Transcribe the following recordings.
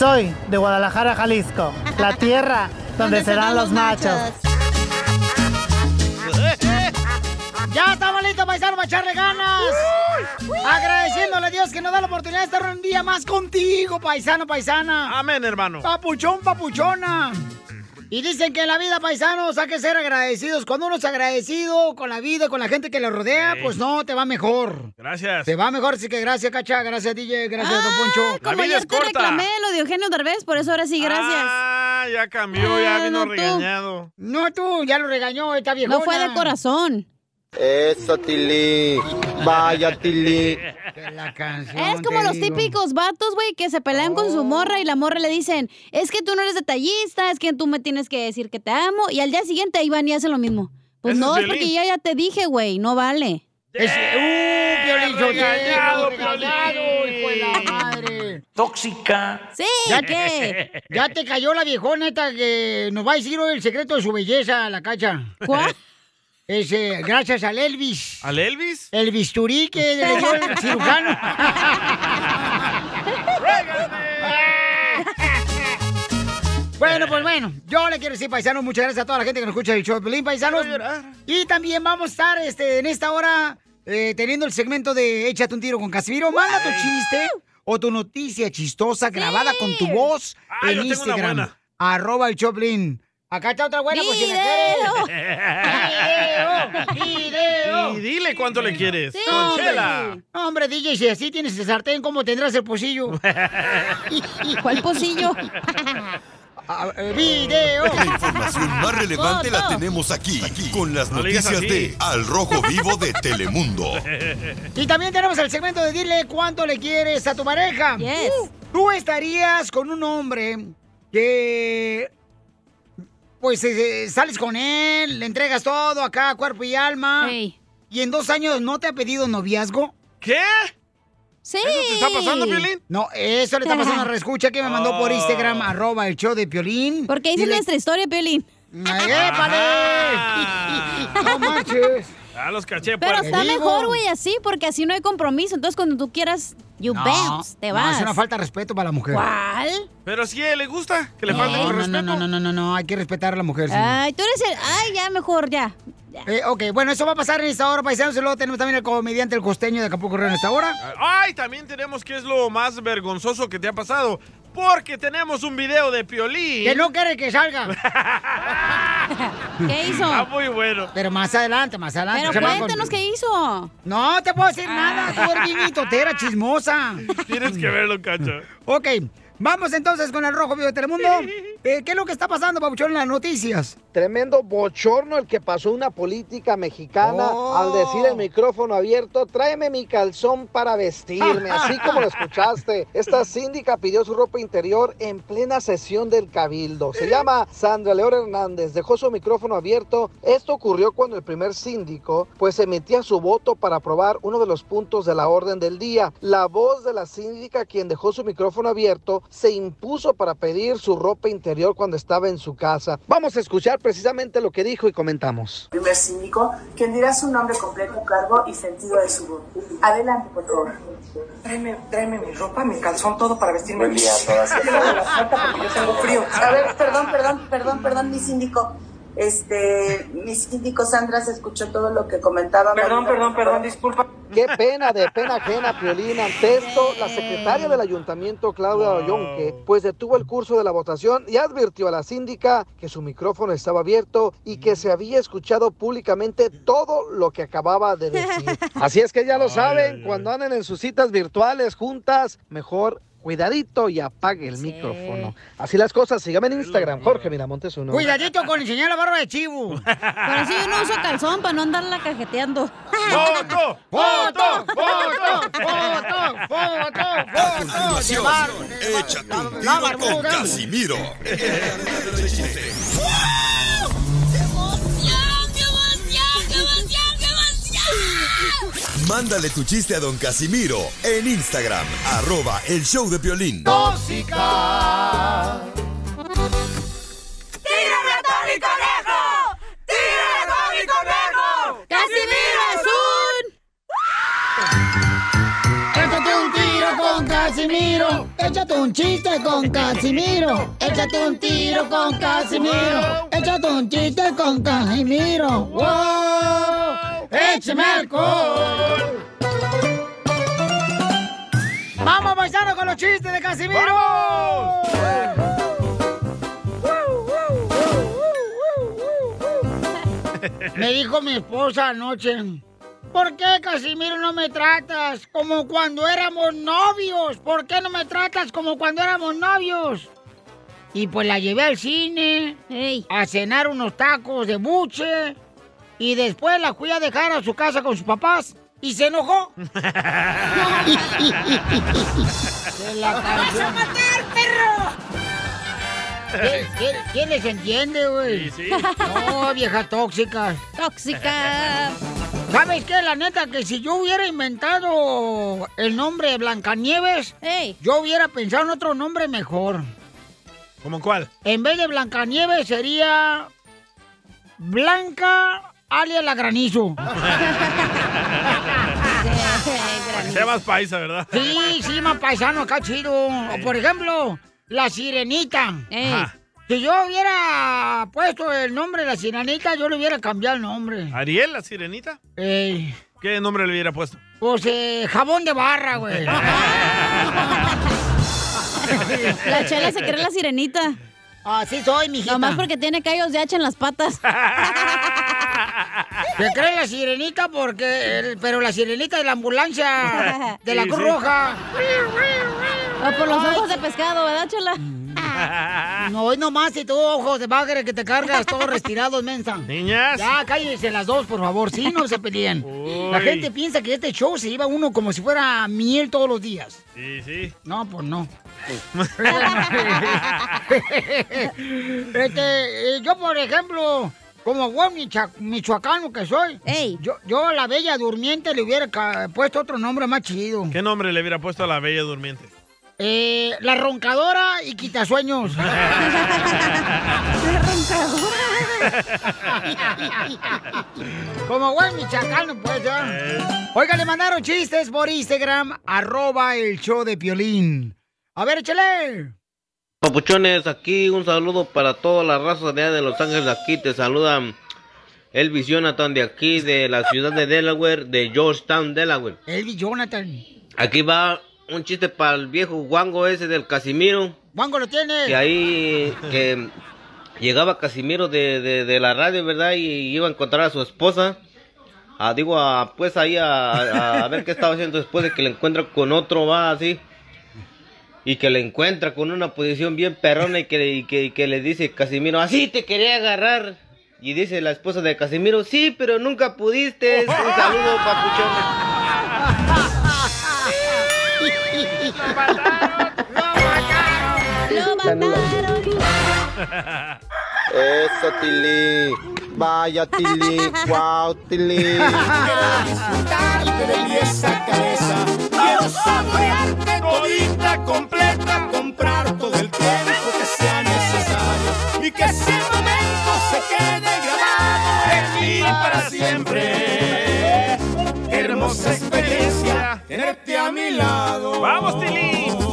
Soy de Guadalajara, Jalisco, la tierra donde serán los machos. Ya estamos listos, paisano, para echarle ganas. Agradeciéndole a Dios que nos da la oportunidad de estar un día más contigo, paisano, paisana. Amén, hermano. Papuchón, papuchona. Y dicen que en la vida, paisanos, hay que ser agradecidos. Cuando uno es agradecido con la vida, con la gente que le rodea, pues no, te va mejor. Gracias. Te va mejor, así que gracias, Cacha, gracias, DJ, gracias, Don Poncho. Como ayer te reclamé lo de Eugenio Derbez, por eso ahora sí, gracias. Ah, ya cambió, ya Ah, vino no tú. regañado. No tú, ya lo regañó esta viejona. No fue de corazón. Eso, Tili. Vaya, Tili. La canción, Es como los digo. típicos vatos, güey, que se pelean con su morra y la morra le dicen, es que tú no eres detallista, es que tú me tienes que decir que te amo, y al día siguiente ahí van y hacen lo mismo. Pues no, es porque Piolín. ya, ya te dije, güey, no vale. Es, uh, Piolín regañado, regañado, hijo de la madre. Tóxica. Sí, ¿Ya ¿qué? Ya te cayó la viejona esta que nos va a decir hoy el secreto de su belleza, la cacha. ¿Cuál? Es eh, gracias al Elvis. ¿Al Elvis? El bisturí que le dio el cirujano. Bueno, pues bueno, yo le quiero decir, paisano, muchas gracias a toda la gente que nos escucha el show de Pelín, paisanos. Y también vamos a estar este, en esta hora eh, teniendo el segmento de Échate un tiro con Casimiro. Manda tu chiste o tu noticia chistosa grabada con tu voz Ah, en yo tengo una Instagram. buena. Arroba el Choplin. Acá está otra buena, pues si la quieres. ¡Video! ¡Video! Y dile cuánto le quieres. Sí. Hombre, DJ, si así tienes el sartén, ¿cómo tendrás el pocillo? ¿Cuál pocillo? ¡Video! La información más relevante la tenemos aquí, aquí, con las No noticias de Al Rojo Vivo de Telemundo. Y también tenemos el segmento de dile cuánto le quieres a tu pareja. Yes. Tú estarías con un hombre que pues eh, sales con él, le entregas todo acá, cuerpo y alma. Y en dos años no te ha pedido noviazgo. ¿Qué? Sí. ¿Eso te está pasando, Piolín? No, eso le está pasando a la reescucha que me mandó por Oh. Instagram, arroba el show de Piolín. Porque dice Dile- nuestra historia, Piolín. ¡Épale! ¡No manches! Ah, los caché. Pero pues. está mejor, güey, así, porque así no hay compromiso. Entonces, cuando tú quieras, you No, bounce, te no, vas. es una falta de respeto para la mujer. ¿Cuál? Pero si a él le gusta, que le falte No, no, respeto. no, no, no, no, no, hay que respetar a la mujer. sí. Ay, tú eres el... Ay, ya, mejor, ya. Eh, ok, bueno, eso va a pasar en esta hora, paisanos. Y luego tenemos también el comediante El Costeño de Acapulco Río en esta hora. Ay, también tenemos que es lo más vergonzoso que te ha pasado. Porque tenemos un video de Piolín. Que no quiere que salga. ¿Qué hizo? Está muy bueno. Pero más adelante, más adelante. Pero cuéntanos qué hizo. No te puedo decir nada, tú eres bien mitotera, chismosa. Tienes que verlo, cacha. Ok, vamos entonces con el Rojo Vivo de Telemundo. Eh, ¿Qué es lo que está pasando, Pabuchón, en las noticias? Tremendo bochorno el que pasó una política mexicana Oh. al decir el micrófono abierto, tráeme mi calzón para vestirme, así como lo escuchaste. Esta síndica pidió su ropa interior en plena sesión del cabildo. Se llama Sandra León Hernández, dejó su micrófono abierto. Esto ocurrió cuando el primer síndico pues emitía su voto para aprobar uno de los puntos de la orden del día. La voz de la síndica, quien dejó su micrófono abierto, se impuso para pedir su ropa interior cuando estaba en su casa. Vamos a escuchar precisamente lo que dijo y comentamos. primer síndico, quien dirá su nombre completo, cargo y sentido de su voz. Adelante, por favor. Tráeme, tráeme mi ropa, mi calzón, todo para vestirme. Buen día a todas porque yo tengo frío. A ver, perdón, perdón, perdón, perdón, mi síndico. Este, mi síndico Sandra se escuchó todo lo que comentaba. Perdón, perdón, perdón, disculpa. Qué pena, de pena ajena, Piolín. Ante esto, la secretaria del ayuntamiento, Claudia Ollonque, pues detuvo el curso de la votación y advirtió a la síndica que su micrófono estaba abierto y que se había escuchado públicamente todo lo que acababa de decir. Así es que ya lo saben, cuando anden en sus citas virtuales juntas, mejor cuidadito y apague el micrófono. Así las cosas, sígame en Instagram, Jorge Miramontes uno. Cuidadito con enseñar la barba de chivo. Por eso yo no uso calzón para no andarla cajeteando. ¡Foto! ¡Foto! ¡Foto! ¡Foto! ¡Foto! A continuación, échate un tiro con. Casimiro. Mándale tu chiste a don Casimiro en Instagram, arroba el show de violín. ¡Tóxica! ¡Tírame a Tony Conejo! ¡Tírame a Tony Conejo! ¡Casimiro es un... Échate un tiro con Casimiro. Échate un chiste con Casimiro. Échate un tiro con Casimiro. Échate un chiste con Casimiro. ¡Wow! ¡Échame alcohol! ¡Vamos, paisano, con los chistes de Casimiro! Me dijo mi esposa anoche, ¿por qué Casimiro no me tratas como cuando éramos novios? ¿Por qué no me tratas como cuando éramos novios? Y pues la llevé al cine a cenar unos tacos de buche y después la fui a dejar a su casa con sus papás y se enojó. ¡Se la vas a matar, perro! ¿Quién, quién- quién les entiende, güey? Sí, sí. No, vieja tóxica. Tóxica. ¿Sabes qué? La neta, que si yo hubiera inventado el nombre de Blancanieves, yo hubiera pensado en otro nombre mejor. ¿Cómo cuál? En vez de Blancanieves sería Blanca alias la granizo. Para que sea más paisa, ¿verdad? Sí, sí, más paisano acá chido. O por ejemplo, la sirenita. Si yo hubiera puesto el nombre de la sirenita, yo le hubiera cambiado el nombre. ¿Ariel, la sirenita? Ey, ¿Qué nombre le hubiera puesto? pues eh, jabón de barra, güey. La chela se cree la sirenita. Así soy, mijita. Nomás porque tiene callos de hacha en las patas. Se cree la sirenita porque... el- pero la sirenita de la ambulancia de la Sí, Cruz sí. Roja. O por los ojos de pescado, ¿verdad, chela? No, hoy nomás y tú, ojos de bagre, que te cargas todos retirados, mensa. Niñas. Ya, cállense las dos, por favor. Sí, no se peleen. La gente piensa que este show se lleva uno como si fuera miel todos los días. Sí, sí. No, pues no. este, eh, yo, por ejemplo, como buen micha- michoacano que soy, yo, yo a la bella durmiente le hubiera puesto otro nombre más chido. ¿Qué nombre le hubiera puesto a la bella durmiente? Eh, la roncadora y quitasueños. Como buen michoacano, pues, ya. Oiga, le mandaron chistes por Instagram, arroba el show de Piolín. A ver, échale. Papuchones, aquí un saludo para toda la raza de de Los Ángeles. Aquí te saludan Elvis Jonathan de aquí, de la ciudad de Delaware, de Georgetown, Delaware. Elvis Jonathan. Aquí va un chiste para el viejo guango ese del Casimiro. Wango lo tiene. Que ahí, que llegaba Casimiro de, de, de la radio, ¿verdad? Y iba a encontrar a su esposa. Ah, digo, a, pues ahí a, a- a ver qué estaba haciendo después de que le encuentra con otro, va así. Y que le encuentra con una posición bien perrona y que, y que, y que le dice Casimiro, así te quería agarrar. Y dice la esposa de Casimiro, sí, pero nunca pudiste. Un saludo, papuchones. ¡Lo mataron! Eso, Tili. Vaya, Tili. Wow, Tili. esa cabeza. Quiero saborearte todita, completa, comprar todo el tiempo que sea necesario y que ese momento se quede grabado en mí para siempre. Hermosa experiencia tenerte a mi lado. ¡Vamos, Tilín!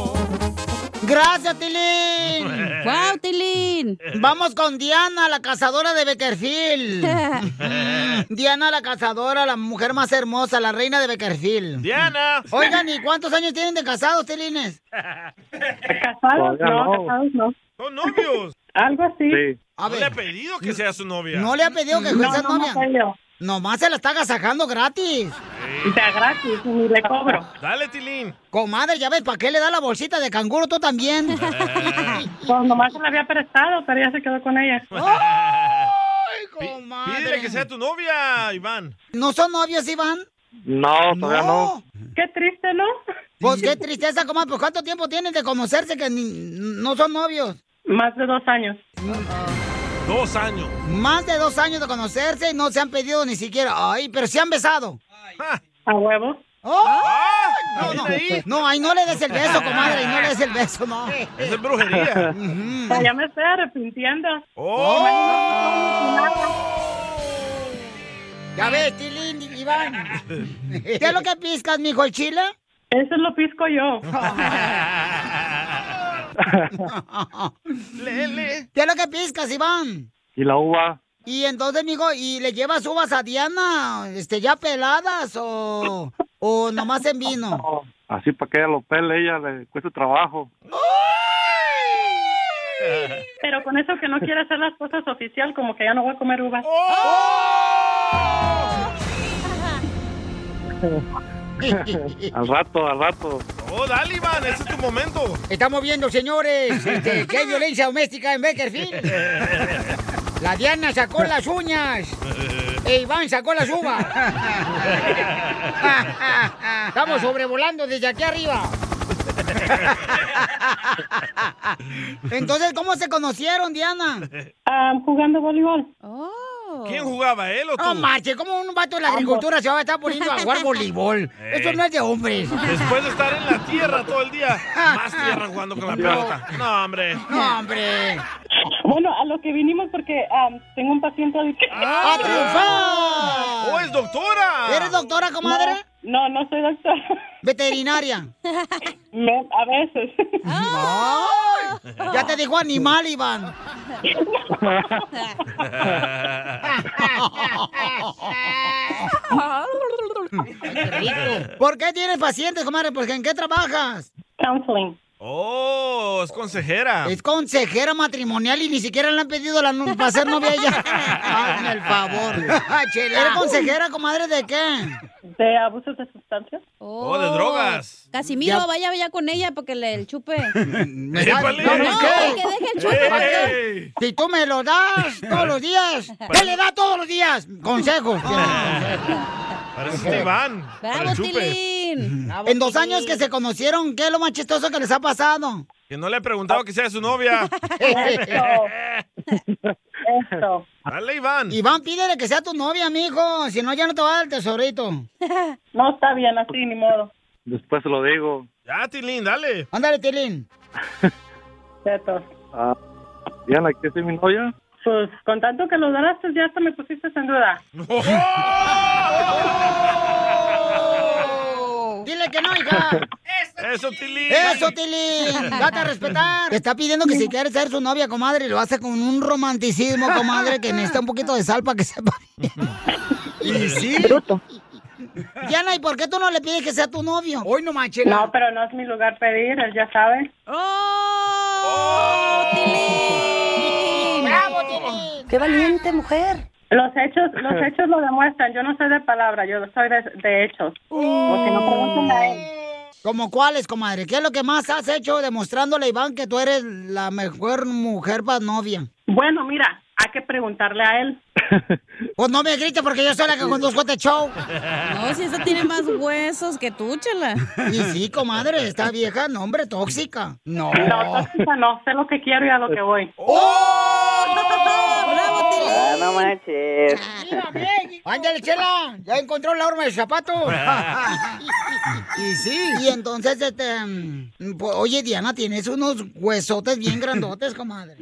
Gracias, Tilín. ¡Wow, Tilín! Vamos con Diana, la cazadora de Beckerfield. Diana, la cazadora, la mujer más hermosa, la reina de Beckerfield. Diana. Oigan, ¿y cuántos años tienen de casados, Tilines? ¿Casados? No, casados no. ¿Son novios? Algo así. A ¿No le ha pedido que sea su novia? ¿No le ha pedido que No, sea no novia? Nomás se la está agasajando gratis. Ya gratis, ni le cobro. Dale, Tilín. Comadre, ya ves, ¿para qué le da la bolsita de canguro tú también? Pues nomás se la había prestado, pero ya se quedó con ella. Pídele que sea tu novia, Iván. ¿No son novios, Iván? No, todavía no. Qué triste, ¿no? Pues qué tristeza, comadre. Pues ¿cuánto tiempo tienen de conocerse que ni- no son novios? Más de dos años. Dos años. Más de dos años de conocerse y no se han pedido ni siquiera. Ay, pero se han besado. A huevo. ¡Oh! No, no, no, ahí no le des el beso, comadre, no le des el beso, no. Esa es brujería. Ya, ya me estoy arrepintiendo. Ya ves, Tilín, Iván. ¿Qué es lo que piscas, mijo, el chile? Eso lo pisco yo. Lele. ¿Qué es lo que piscas, Iván? Y la uva, Y entonces, mijo, ¿y le llevas uvas a Diana, este, ya peladas o, o nomás en vino? así para que ella lo pele, ella le cuesta trabajo. Pero con eso que no quiere hacer las cosas oficial, como que ya no voy a comer uvas. al rato, al rato. Oh, dale, Iván, ese es tu momento. Estamos viendo, señores, este, que hay violencia doméstica en Beckerfield. La Diana sacó las uñas. E Iván sacó las uvas. Estamos sobrevolando desde aquí arriba. Entonces, ¿cómo se conocieron, Diana? Ah, jugando voleibol. ¿Quién jugaba, él o tú? No marche, ¿cómo un vato de la agricultura se va a estar poniendo a jugar voleibol? Eso no es de hombres. Después de estar en la tierra todo el día, más tierra jugando con la pelota. No, hombre. No, hombre. Bueno, a lo que vinimos porque ah, tengo un paciente ahorita. ¡A triunfar! ¡Oh, es doctora! ¿Eres doctora, comadre? No, no soy doctora. ¿Veterinaria? Me- a veces. ¡Ay! Ya te dijo animal, Iván. ¿Por qué tienes pacientes, comadre? Porque ¿en qué trabajas? Counseling. Oh, es consejera. Es consejera matrimonial y ni siquiera le han pedido la no- para ser novia ella. Hazme el favor. ¿Eres consejera, comadre, de qué? ¿De abusos de sustancias? Oh, de drogas. Casimiro, Ya. vaya, vaya con ella porque le el chupe. ¿Me Épale. das- no, No, ¿qué? que deje el chupe. ¿Para. Si tú me lo das todos los días, ¿qué le da todos los días? Consejos. Parece Iván. para Bravo. Tilín. En dos años que se conocieron, ¿qué es lo más chistoso que les ha pasado? Que no le he preguntado que sea su novia. Esto. Dale, Iván. Iván, pídele que sea tu novia, mijo. Si no, ya no te va a dar el tesorito. No está bien así, ni modo. Después lo digo. Ya, Tilín, dale. Ándale, Tilín. Cierto. Ah, Diana, ¿quieres ser mi novia? Pues con tanto que lo donaste, ya hasta me pusiste en duda. Dile que no, hija. Eso, Tilín. Eso, Tilín. Date a respetar. Te está pidiendo que si quieres ser su novia, comadre, lo hace con un romanticismo, comadre, que necesita un poquito de sal para que sepa bien. Y sí. Diana, ¿y por qué tú no le pides que sea tu novio? Hoy no manches. No, pero no es mi lugar pedir, él ya sabe. ¡Oh! ¡Tilín! ¡Bravo, Tilín! ¡Qué valiente mujer! Los hechos, los hechos lo demuestran. Yo no soy de palabra, yo soy de, de hechos. O si no, a él. ¿Como cuáles, comadre? ¿Qué es lo que más has hecho demostrándole a Iván que tú eres la mejor mujer para novia? Bueno, mira, hay que preguntarle a él. Pues no me grites porque yo soy la que conduzco este show. No, si esta tiene más huesos que tú, chela. Y sí, comadre, esta vieja, no, hombre, tóxica. No. No, tóxica no, sé lo que quiero y a lo que voy. ¡Oh! ¡Bravo! Ah, no manches. Ándale, chela, ya encontró la horma de zapato. y sí. Y entonces, este, mm, pues, oye, Diana, tienes unos huesotes bien grandotes, comadre.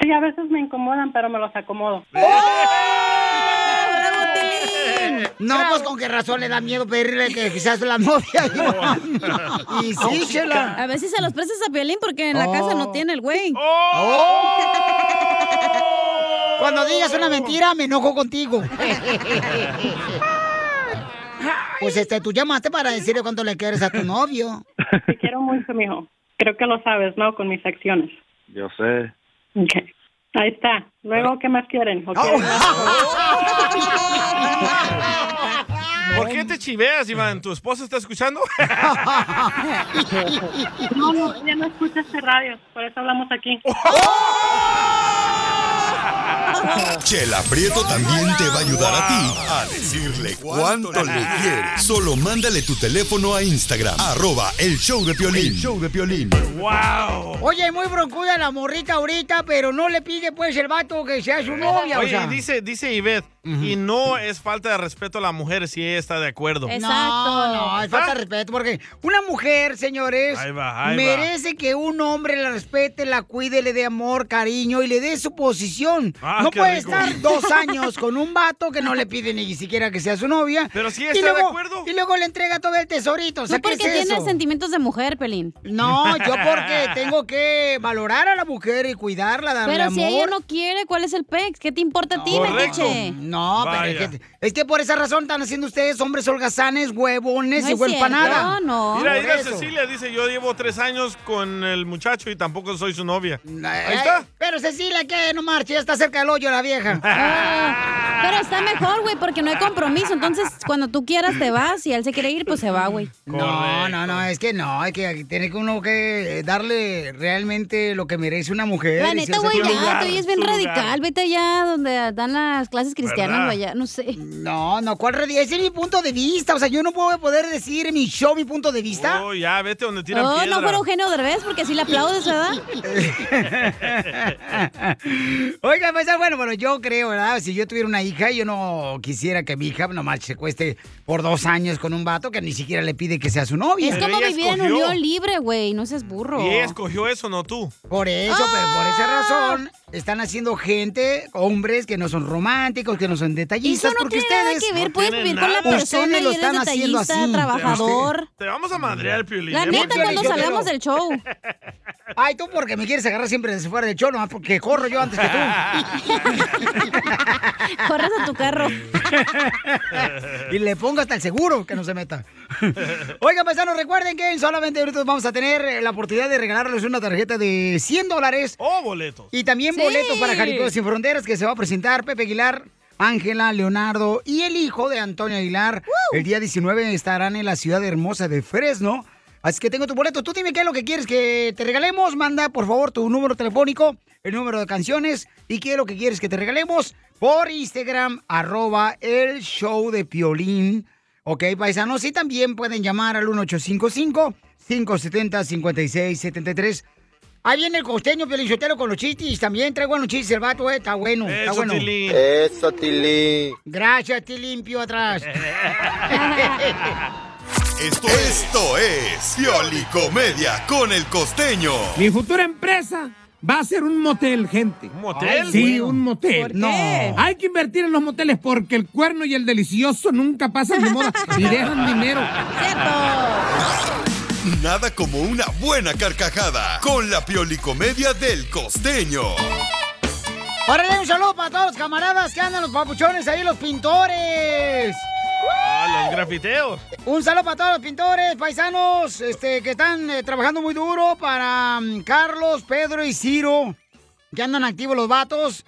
Sí, a veces me incomodan, pero me los acomodo. ¡Bravo, Tilín! No, pues con qué razón le da miedo pedirle que quizás la novia. Y sí, chela. A ver si se los prestas a Piolín porque en la casa no tiene el güey. ¡Oh! Cuando digas una mentira, me enojo contigo. Pues este, tú llamaste para decirle cuánto le quieres a tu novio. Te quiero mucho, mijo. Creo que lo sabes, ¿no? Con mis acciones. Yo sé. Ok. Ahí está. Luego, ¿qué más quieren? ¿O quieren más? ¿Por qué te chiveas, Iván? ¿Tu esposa está escuchando? No, no, ella no escucha este radio. Por eso hablamos aquí. Chela Prieto también te va a ayudar a ti a decirle cuánto le quieres. Solo mándale tu teléfono a Instagram, arroba el show de Piolín. El show de Piolín. ¡Wow! Oye, muy broncuda la morrita ahorita, pero no le pide pues el vato que sea su novia, o Oye, sea. dice, dice Ivette, y no es falta de respeto a la mujer si ella está de acuerdo. No, no, es falta de respeto porque una mujer, señores, Ahí va, ahí va. merece que un hombre la respete, la cuide, le dé amor, cariño y le dé su posición. Ah, no puede rico. estar dos años con un vato que no le pide ni siquiera que sea su novia. Pero y está de acuerdo. Y luego le entrega todo el tesorito. O sea, ¿qué porque es eso? sentimientos de mujer, Pelín. No, yo porque tengo que valorar a la mujer y cuidarla, darle Pero amor. si ella no quiere, ¿cuál es el pex? ¿Qué te importa a ti, metiche? No, pero es que, es que por esa razón están haciendo ustedes hombres holgazanes, huevones No y huelpanada. Mira, Por mira, eso. Cecilia dice, yo llevo tres años con el muchacho y tampoco soy su novia. Ahí Ay, está. Pero Cecilia, ¿qué? No marche, ya está cerca del hoyo la vieja. Ah, pero está mejor, güey, porque no hay compromiso. Entonces, cuando tú quieras te vas. Si él se quiere ir, pues se va, güey. No, no, no, es que no, hay que tiene que uno que darle realmente lo que merece una mujer. La neta, güey, ya, tú es bien radical. Vete allá donde dan las clases cristianas, ¿Verdad? vaya, no sé. No, no, ¿cuál radical? Ese es mi punto de vista. O sea, yo no puedo poder decir mi show mi punto de vista. Oh, ya, vete donde tiran Oh, piedra. no fuera Eugenio Derbez, porque si le aplaudes, ¿verdad? Oiga, pues, bueno, bueno, yo creo, ¿verdad? Si yo tuviera una hija, yo no quisiera que mi hija nomás se cueste por dos años con un vato que ni siquiera le pide que sea su novia. Es como vivir en unión libre, güey. No seas burro. Y ella escogió eso, no tú. Por eso, pero por esa razón están haciendo gente, hombres que no son románticos, que no son detallistas, Eso no porque tiene nada ustedes que ver, puedes vivir con la persona Ustedes lo eres están haciendo así. trabajador. Te vamos a madrear, Piolín. La neta, cuando salgamos del show. Ay, tú porque me quieres agarrar siempre desde fuera del show, nomás porque corro yo antes que tú. Corres a tu carro. y le pongo hasta el seguro que no se meta. Oigan, paisanos, recuerden que en solamente minutos vamos a tener la oportunidad de regalarles una tarjeta de 100 dólares. O boletos. Y también Sí. boletos para Jaripeo Sin Fronteras que se va a presentar Pepe Aguilar, Ángela, Leonardo y el hijo de Antonio Aguilar. El día 19 estarán en la ciudad hermosa de Fresno. Así que tengo tu boleto. Tú dime qué es lo que quieres que te regalemos. Manda, por favor, tu número telefónico, el número de canciones y qué es lo que quieres que te regalemos por Instagram, arroba el show de Piolín. Ok, paisanos, y también pueden llamar al 1855-570-5673. Ahí viene el costeño Piolinsotero con los chistes. También trae buenos chistes el vato, eh. Está bueno, está Eso, bueno. Tilín. Eso, Tilín. Gracias, ti limpio atrás. Esto, esto es Piolicomedia con el costeño. Mi futura empresa va a ser un motel, gente. ¿Un motel? Sí, un motel. ¿Por qué? No. Hay que invertir en los moteles porque el cuerno y el delicioso nunca pasan de moda y dejan dinero. Nada como una buena carcajada con la Piolicomedia del costeño. Órale, un saludo para todos los camaradas que andan los papuchones ahí, los pintores. Ah, los grafiteos. Un saludo para todos los pintores, paisanos, este, que están eh, trabajando muy duro para mm, Carlos, Pedro y Ciro, que andan activos los vatos,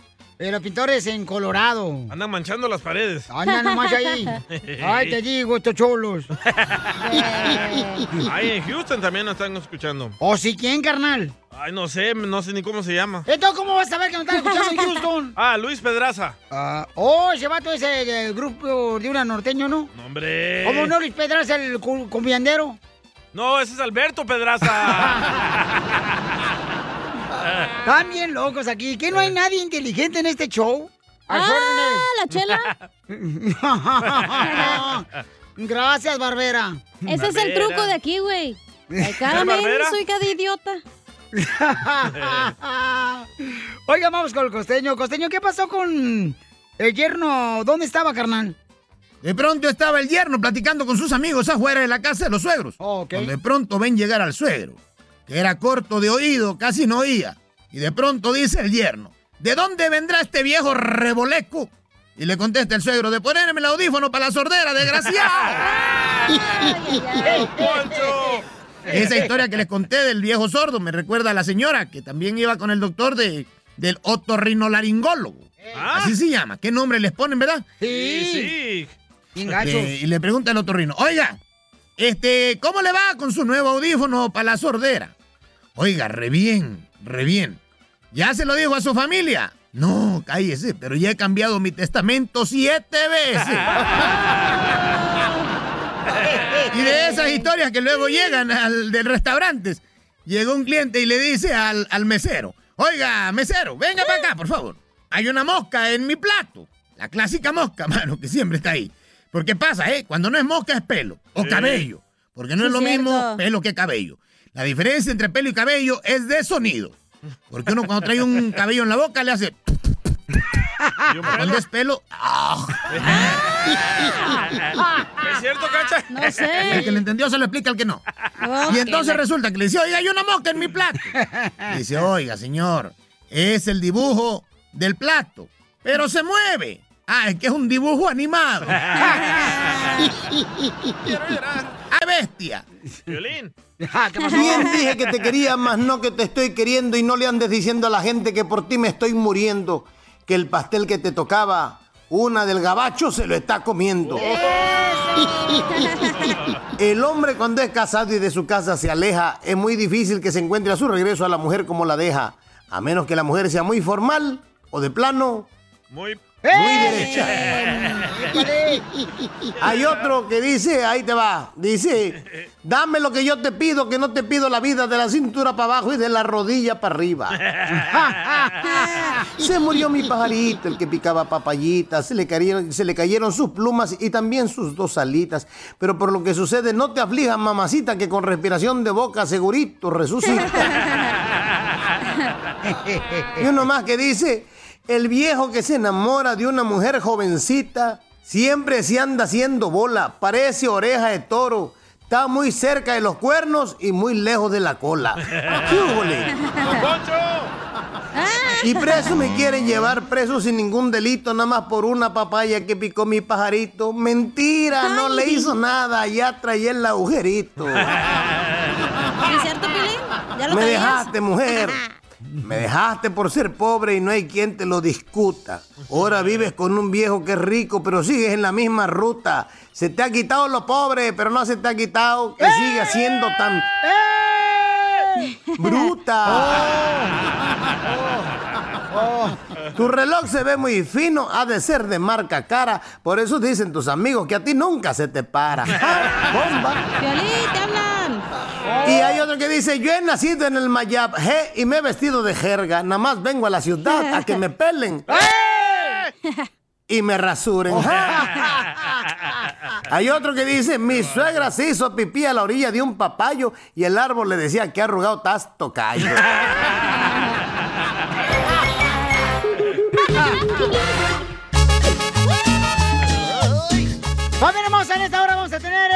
los pintores en Colorado. Andan manchando las paredes. Andan nomás ahí. Ay, te digo, estos cholos. Ay, en Houston también nos están escuchando. ¿O si quién, carnal? Ay, no sé, no sé ni cómo se llama. Entonces, ¿cómo vas a saber que nos están escuchando en Houston? Ah, Luis Pedraza. Ah, oh, ese vato ese del grupo de una norteño, ¿no? No, hombre. ¿Cómo no, Luis Pedraza, el cumbiandero? No, ese es Alberto Pedraza. Están bien locos aquí. ¿Que no hay nadie inteligente en este show? Ah, la chela. Gracias, Barbera. Ese es el truco de aquí, güey. Ay, Cada ¿Es Barbera? soy cada idiota. Oiga, vamos con el costeño. Costeño, ¿qué pasó con el yerno? ¿Dónde estaba, carnal? De pronto estaba el yerno platicando con sus amigos afuera de la casa de los suegros. Cuando de pronto ven llegar al suegro, que era corto de oído, casi no oía. Y de pronto dice el yerno, ¿de dónde vendrá este viejo reboleco? Y le contesta el suegro, de ponerme el audífono para la sordera, desgraciado. Esa historia que les conté del viejo sordo me recuerda a la señora que también iba con el doctor de, del otorrinolaringólogo. Así se llama. ¿Qué nombre les ponen, verdad? Sí, sí. Este, y le pregunta el otorrino, oiga, este, ¿cómo le va con su nuevo audífono para la sordera? Oiga, re bien, re bien. ¿Ya se lo dijo a su familia? No, cállese, pero ya he cambiado mi testamento siete veces. y de esas historias que luego llegan al del restaurantes, llegó un cliente y le dice al, al mesero, oiga, mesero, venga para acá, por favor. Hay una mosca en mi plato. La clásica mosca, mano, que siempre está ahí. Porque pasa, ¿eh? Cuando no es mosca es pelo o cabello. Porque no es lo mismo pelo que cabello. La diferencia entre pelo y cabello es de sonido. Porque uno cuando trae un cabello en la boca le hace... Cuando es pelo... ¡ah! ¿Es cierto, Cacha? El que le entendió se lo explica al que no. Y entonces resulta que le dice, oiga, hay una mosca en mi plato. Le dice, oiga, señor, es el dibujo del plato, pero se mueve. Ah, es que es un dibujo animado. ¡Ay, bestia! Violín. Bien dije que te quería, más no que te estoy queriendo y no le andes diciendo a la gente que por ti me estoy muriendo, que el pastel que te tocaba, una del gabacho se lo está comiendo. El hombre cuando es casado y de su casa se aleja, es muy difícil que se encuentre a su regreso a la mujer como la deja, a menos que la mujer sea muy formal o de plano Muy... muy derecha. Hay otro que dice, ahí te va, dice, dame lo que yo te pido, que no te pido la vida de la cintura para abajo y de la rodilla para arriba. Se murió mi pajarito, el que picaba papayitas, se le, cayeron, se le cayeron sus plumas y también sus dos alitas. Pero por lo que sucede, no te aflijas, mamacita, que con respiración de boca segurito resucita. Y uno más que dice, el viejo que se enamora de una mujer jovencita, siempre se anda haciendo bola, parece oreja de toro, está muy cerca de los cuernos y muy lejos de la cola. ¿Qué húbole? Y preso me quieren llevar preso sin ningún delito, nada más por una papaya que picó mi pajarito. Mentira, no le hizo nada, ya traía el agujerito. ¿Es cierto, Pilín? ¿Ya lo Me dejaste, mujer. Me dejaste por ser pobre y no hay quien te lo discuta. Ahora vives con un viejo que es rico, pero sigues en la misma ruta. Se te ha quitado lo pobre, pero no se te ha quitado que sigue siendo tan bruta. Tu reloj se ve muy fino, ha de ser de marca cara. Por eso dicen tus amigos que a ti nunca se te para. ¡Bomba! Violín, te hablan. Y hay otro que dice, yo he nacido en el Mayab je, y me he vestido de jerga. Nada más vengo a la ciudad a que me pelen. Y me rasuren. Hay otro que dice, mi suegra se hizo pipí a la orilla de un papayo y el árbol le decía que arrugado estás tocayo. Familia hermosa, en esta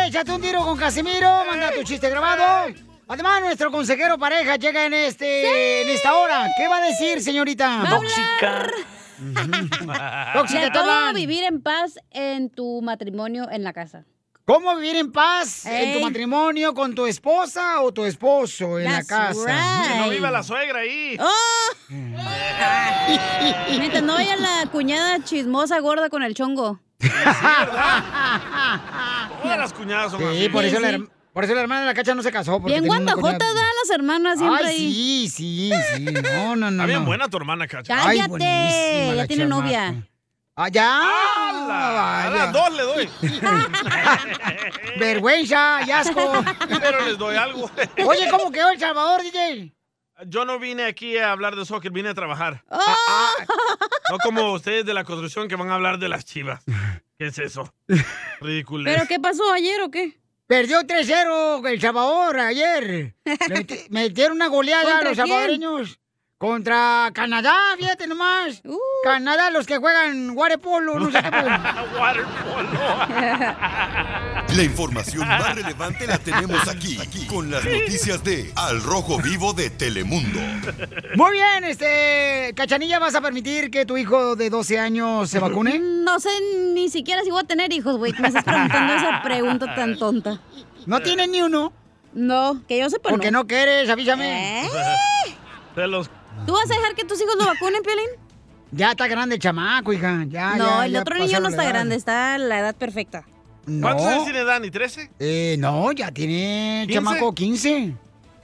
Échate un tiro con Casimiro. Manda tu chiste grabado. Además, nuestro consejero pareja llega en este en esta hora. ¿Qué va a decir, señorita? Tóxica. Tóxica, cómo vivir en paz en tu matrimonio en la casa. ¿Cómo vivir en paz en tu matrimonio con tu esposa o tu esposo en That's la casa? Que no viva la suegra ahí. ¡Oh! Mientras no vaya la cuñada chismosa gorda con el chongo. Todas las cuñadas son Sí, así. por eso, la, her- por eso la hermana de la cacha no se casó. porque Bien guandajotas cuñada- dan las hermanas siempre Ay, ahí. sí, sí, sí. No, no, no. Está bien no. buena tu hermana, Cacha. Ay, Cállate, buenísima ya tiene chamaca. novia. Ah, ya. A las dos le doy. Vergüenza y asco. Pero les doy algo. Oye, ¿cómo quedó El Salvador, DJ? Yo no vine aquí a hablar de soccer, vine a trabajar. Ah, No como ustedes de la construcción que van a hablar de las chivas. ¿Qué es eso? Ridículo. ¿Pero qué pasó ayer o qué? Perdió 3-0 El Salvador ayer. Metieron una goleada a ¿Contra los salvadoreños. Contra Canadá, fíjate nomás. Uh. Canadá, los que juegan waterpolo, no sé qué. pues. La información más relevante la tenemos aquí, aquí, con las noticias de Al Rojo Vivo de Telemundo. Muy bien, este. Cachanilla, ¿vas a permitir que tu hijo de 12 años se vacune? No sé ni siquiera si voy a tener hijos, güey. Me estás preguntando esa pregunta tan tonta. ¿No tienes ni uno? No, que yo sepa Porque no. no quieres, avísame. ¿Eh? De los... ¿Tú vas a dejar que tus hijos lo vacunen, Piolín? Ya está grande el chamaco, hija. Ya, no, ya, el ya otro niño no está edad. grande, está a la edad perfecta. ¿Cuántos No. años tiene Dani? ¿13? Eh, no, ya tiene el ¿15? chamaco 15.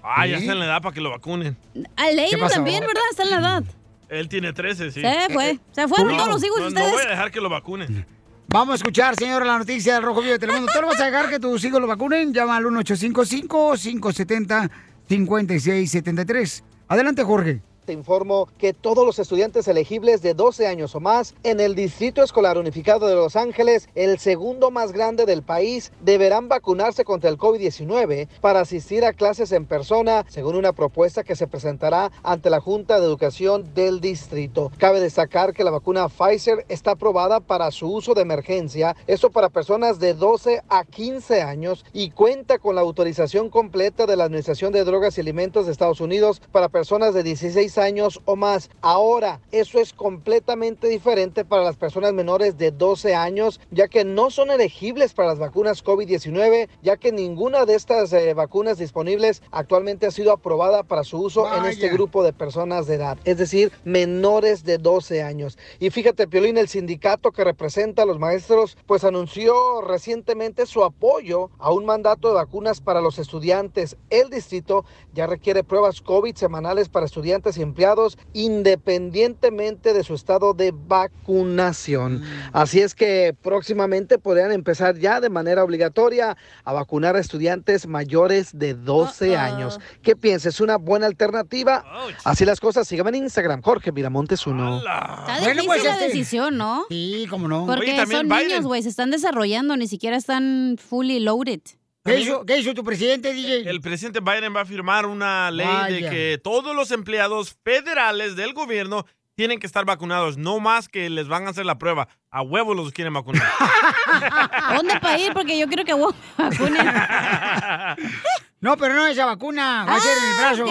Ah, ya está en la edad para que lo vacunen. A Leila pasó? también, ¿verdad? Está en la edad. Él tiene 13, sí. Se fue. Se fueron No, todos los hijos de no, ustedes. No voy a dejar que lo vacunen. Vamos a escuchar, señora, la noticia del Rojo Vivo de Telemundo. ¿Tú lo vas a dejar que tus hijos lo vacunen? Llama al 1855-570-5673. Adelante, Jorge. Te informo que todos los estudiantes elegibles de 12 años o más en el Distrito Escolar Unificado de Los Ángeles, el segundo más grande del país, deberán vacunarse contra el COVID-19 para asistir a clases en persona, según una propuesta que se presentará ante la Junta de Educación del distrito. Cabe destacar que la vacuna Pfizer está aprobada para su uso de emergencia, esto para personas de 12 a 15 años y cuenta con la autorización completa de la Administración de Drogas y Alimentos de Estados Unidos para personas de 16 años o más. Ahora, eso es completamente diferente para las personas menores de 12 años, ya que no son elegibles para las vacunas COVID-19, ya que ninguna de estas eh, vacunas disponibles actualmente ha sido aprobada para su uso en este grupo de personas de edad, es decir, menores de 12 años. Y fíjate, Piolín, el sindicato que representa a los maestros, pues anunció recientemente su apoyo a un mandato de vacunas para los estudiantes. El distrito ya requiere pruebas COVID semanales para estudiantes y empleados independientemente de su estado de vacunación. Así es que próximamente podrían empezar ya de manera obligatoria a vacunar a estudiantes mayores de 12 años. ¿Qué piensas? ¿Es una buena alternativa? Así las cosas, síganme en Instagram, Jorge Miramontes uno. Está Bueno, difícil pues, la este- decisión, ¿no? Sí, cómo no. Porque son niños, güey, se están desarrollando, ni siquiera están fully loaded. ¿Qué hizo, ¿Qué hizo tu presidente, DJ? El presidente Biden va a firmar una ley de que todos los empleados federales del gobierno tienen que estar vacunados, no más que les van a hacer la prueba. A huevo los quieren vacunar. ¿A ¿Dónde para ir? Porque yo quiero que vos vacunen. No, pero no esa vacuna, va a ser en el brazo.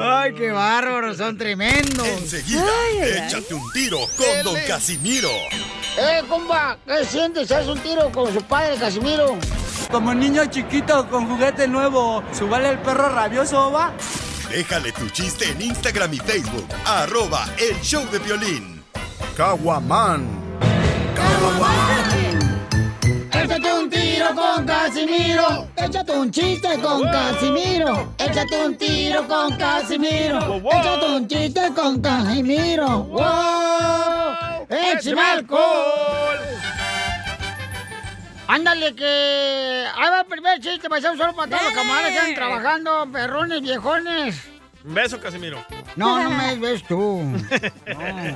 Ay, qué bárbaros, son tremendos. Enseguida, échate un tiro con Don Casimiro. ¡Eh, compa! ¿Qué sientes? ¿Haz un tiro con su padre, Casimiro? Como niño chiquito con juguete nuevo, ¿subale el perro rabioso, va? Déjale tu chiste en Instagram y Facebook. Arroba El Show de Violín. Caguaman. Échate un tiro con Casimiro. Échate un chiste con Casimiro. Échate un tiro con Casimiro. Échate un chiste con Casimiro. ¡Wow! ¡Échame alcohol! Ándale que... Ahí va el primer chiste, paisano, solo para todos los camaradas que están trabajando, perrones, viejones. Un beso, Casimiro. No, no me ves tú.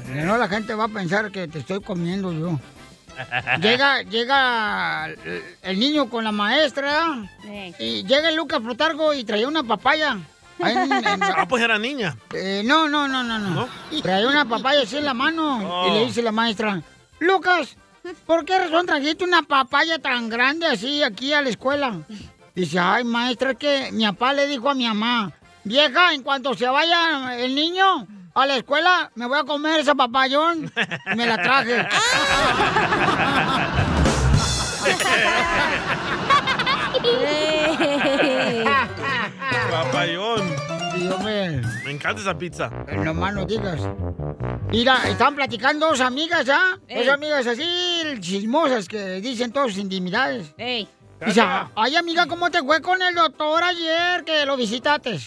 No, la gente va a pensar que te estoy comiendo yo. Llega, llega el, niño con la maestra y llega el Lucas Plutargo y traía una papaya. Ahí en- en- Ah, pues era niña. eh, no, no, no, no, no. Traía una papaya así en la mano Oh. y le dice la maestra, Lucas, ¿por qué razón trajiste una papaya tan grande así aquí a la escuela? Dice, ay, maestra, es que mi papá le dijo a mi mamá, vieja, en cuanto se vaya el niño a la escuela, me voy a comer esa papayón. Y me la traje. Papayón. Sí, hombre. Me encanta esa pizza. No más no digas. Mira, están platicando dos amigas, ¿ya? Dos amigas así, chismosas, que dicen todas sus intimidades. Dice, ay, amiga, ¿cómo te fue con el doctor ayer que lo visitaste?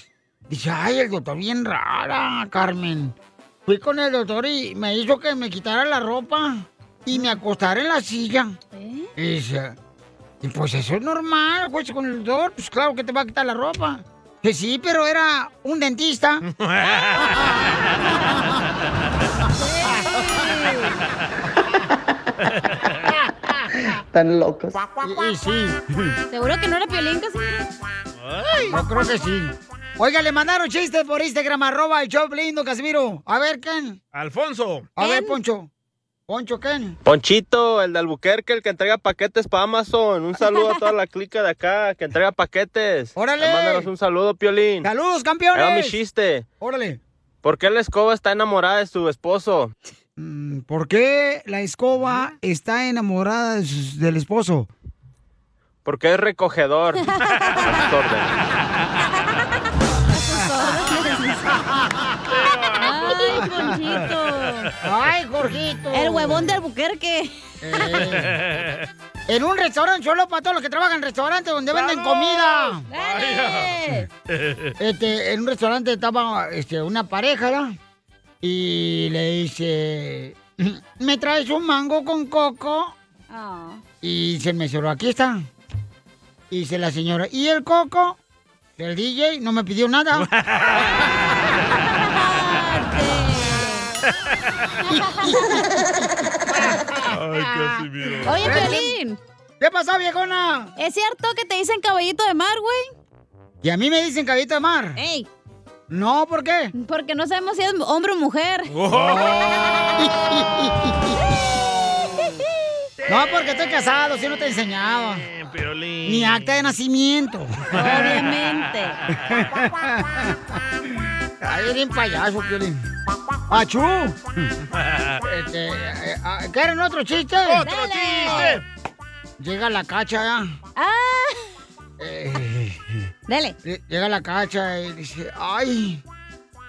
Dice, ay, el doctor bien rara, Carmen. Fui con el doctor y me hizo que me quitara la ropa y me acostara en la silla. Y dice, y pues eso es normal, pues con el doctor, pues claro que te va a quitar la ropa. Que sí, pero era un dentista. Tan locos. Y, y sí. ¿Seguro que no era Piolín, Yo creo que sí. Oiga, le mandaron chistes por Instagram, arroba el show lindo, Casimiro. A ver, Ken. Alfonso. A ver, Poncho. Poncho, Ken. Ponchito, el de Albuquerque, el que entrega paquetes para Amazon. Un saludo a toda la clica de acá que entrega paquetes. ¡Órale! Mándanos un saludo, Piolín. ¡Saludos, Ahí va mi campeones! chiste. Órale. ¿Por qué la escoba está enamorada de su esposo? ¿Por qué la escoba está enamorada de su- del esposo? Porque es recogedor. Ay, Jorgito. El huevón de Albuquerque. Eh, en un restaurante solo para todos los que trabajan en restaurantes donde venden comida. Este, en un restaurante estaba este, una pareja, ¿verdad? Y le dice, ¿me traes un mango con coco? Y dice el mesero, aquí está. Y dice la señora, ¿y el coco? ¿Del DJ? No me pidió nada. Ay, Casimiro. Oye, Pelín. ¿Qué pasó, viejona? ¿Es cierto que te dicen caballito de mar, güey? ¿Y a mí me dicen caballito de mar? ¡Ey! No, ¿por qué? Porque no sabemos si es hombre o mujer. No, porque estoy casado, si no te he enseñado. Mi acta de nacimiento. Obviamente. Ay, bien payaso, Piolín. ¡Achú! Este, eh, ah, ¿Quieren otro chiste? ¡Otro chiste! Llega la cacha ya. ¡Ah! Eh, Dale. lle- llega la cacha y dice, ay,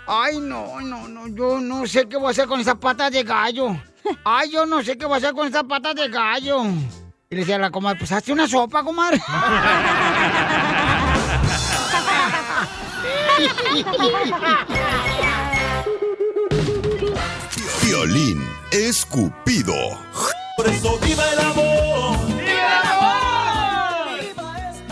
ay, no, no, no, yo no sé qué voy a hacer con esas patas de gallo. Ay, yo no sé qué voy a hacer con esas patas de gallo. Y le decía a la comadre, pues hazte una sopa, comadre. Violín escupido. Por eso viva el amor.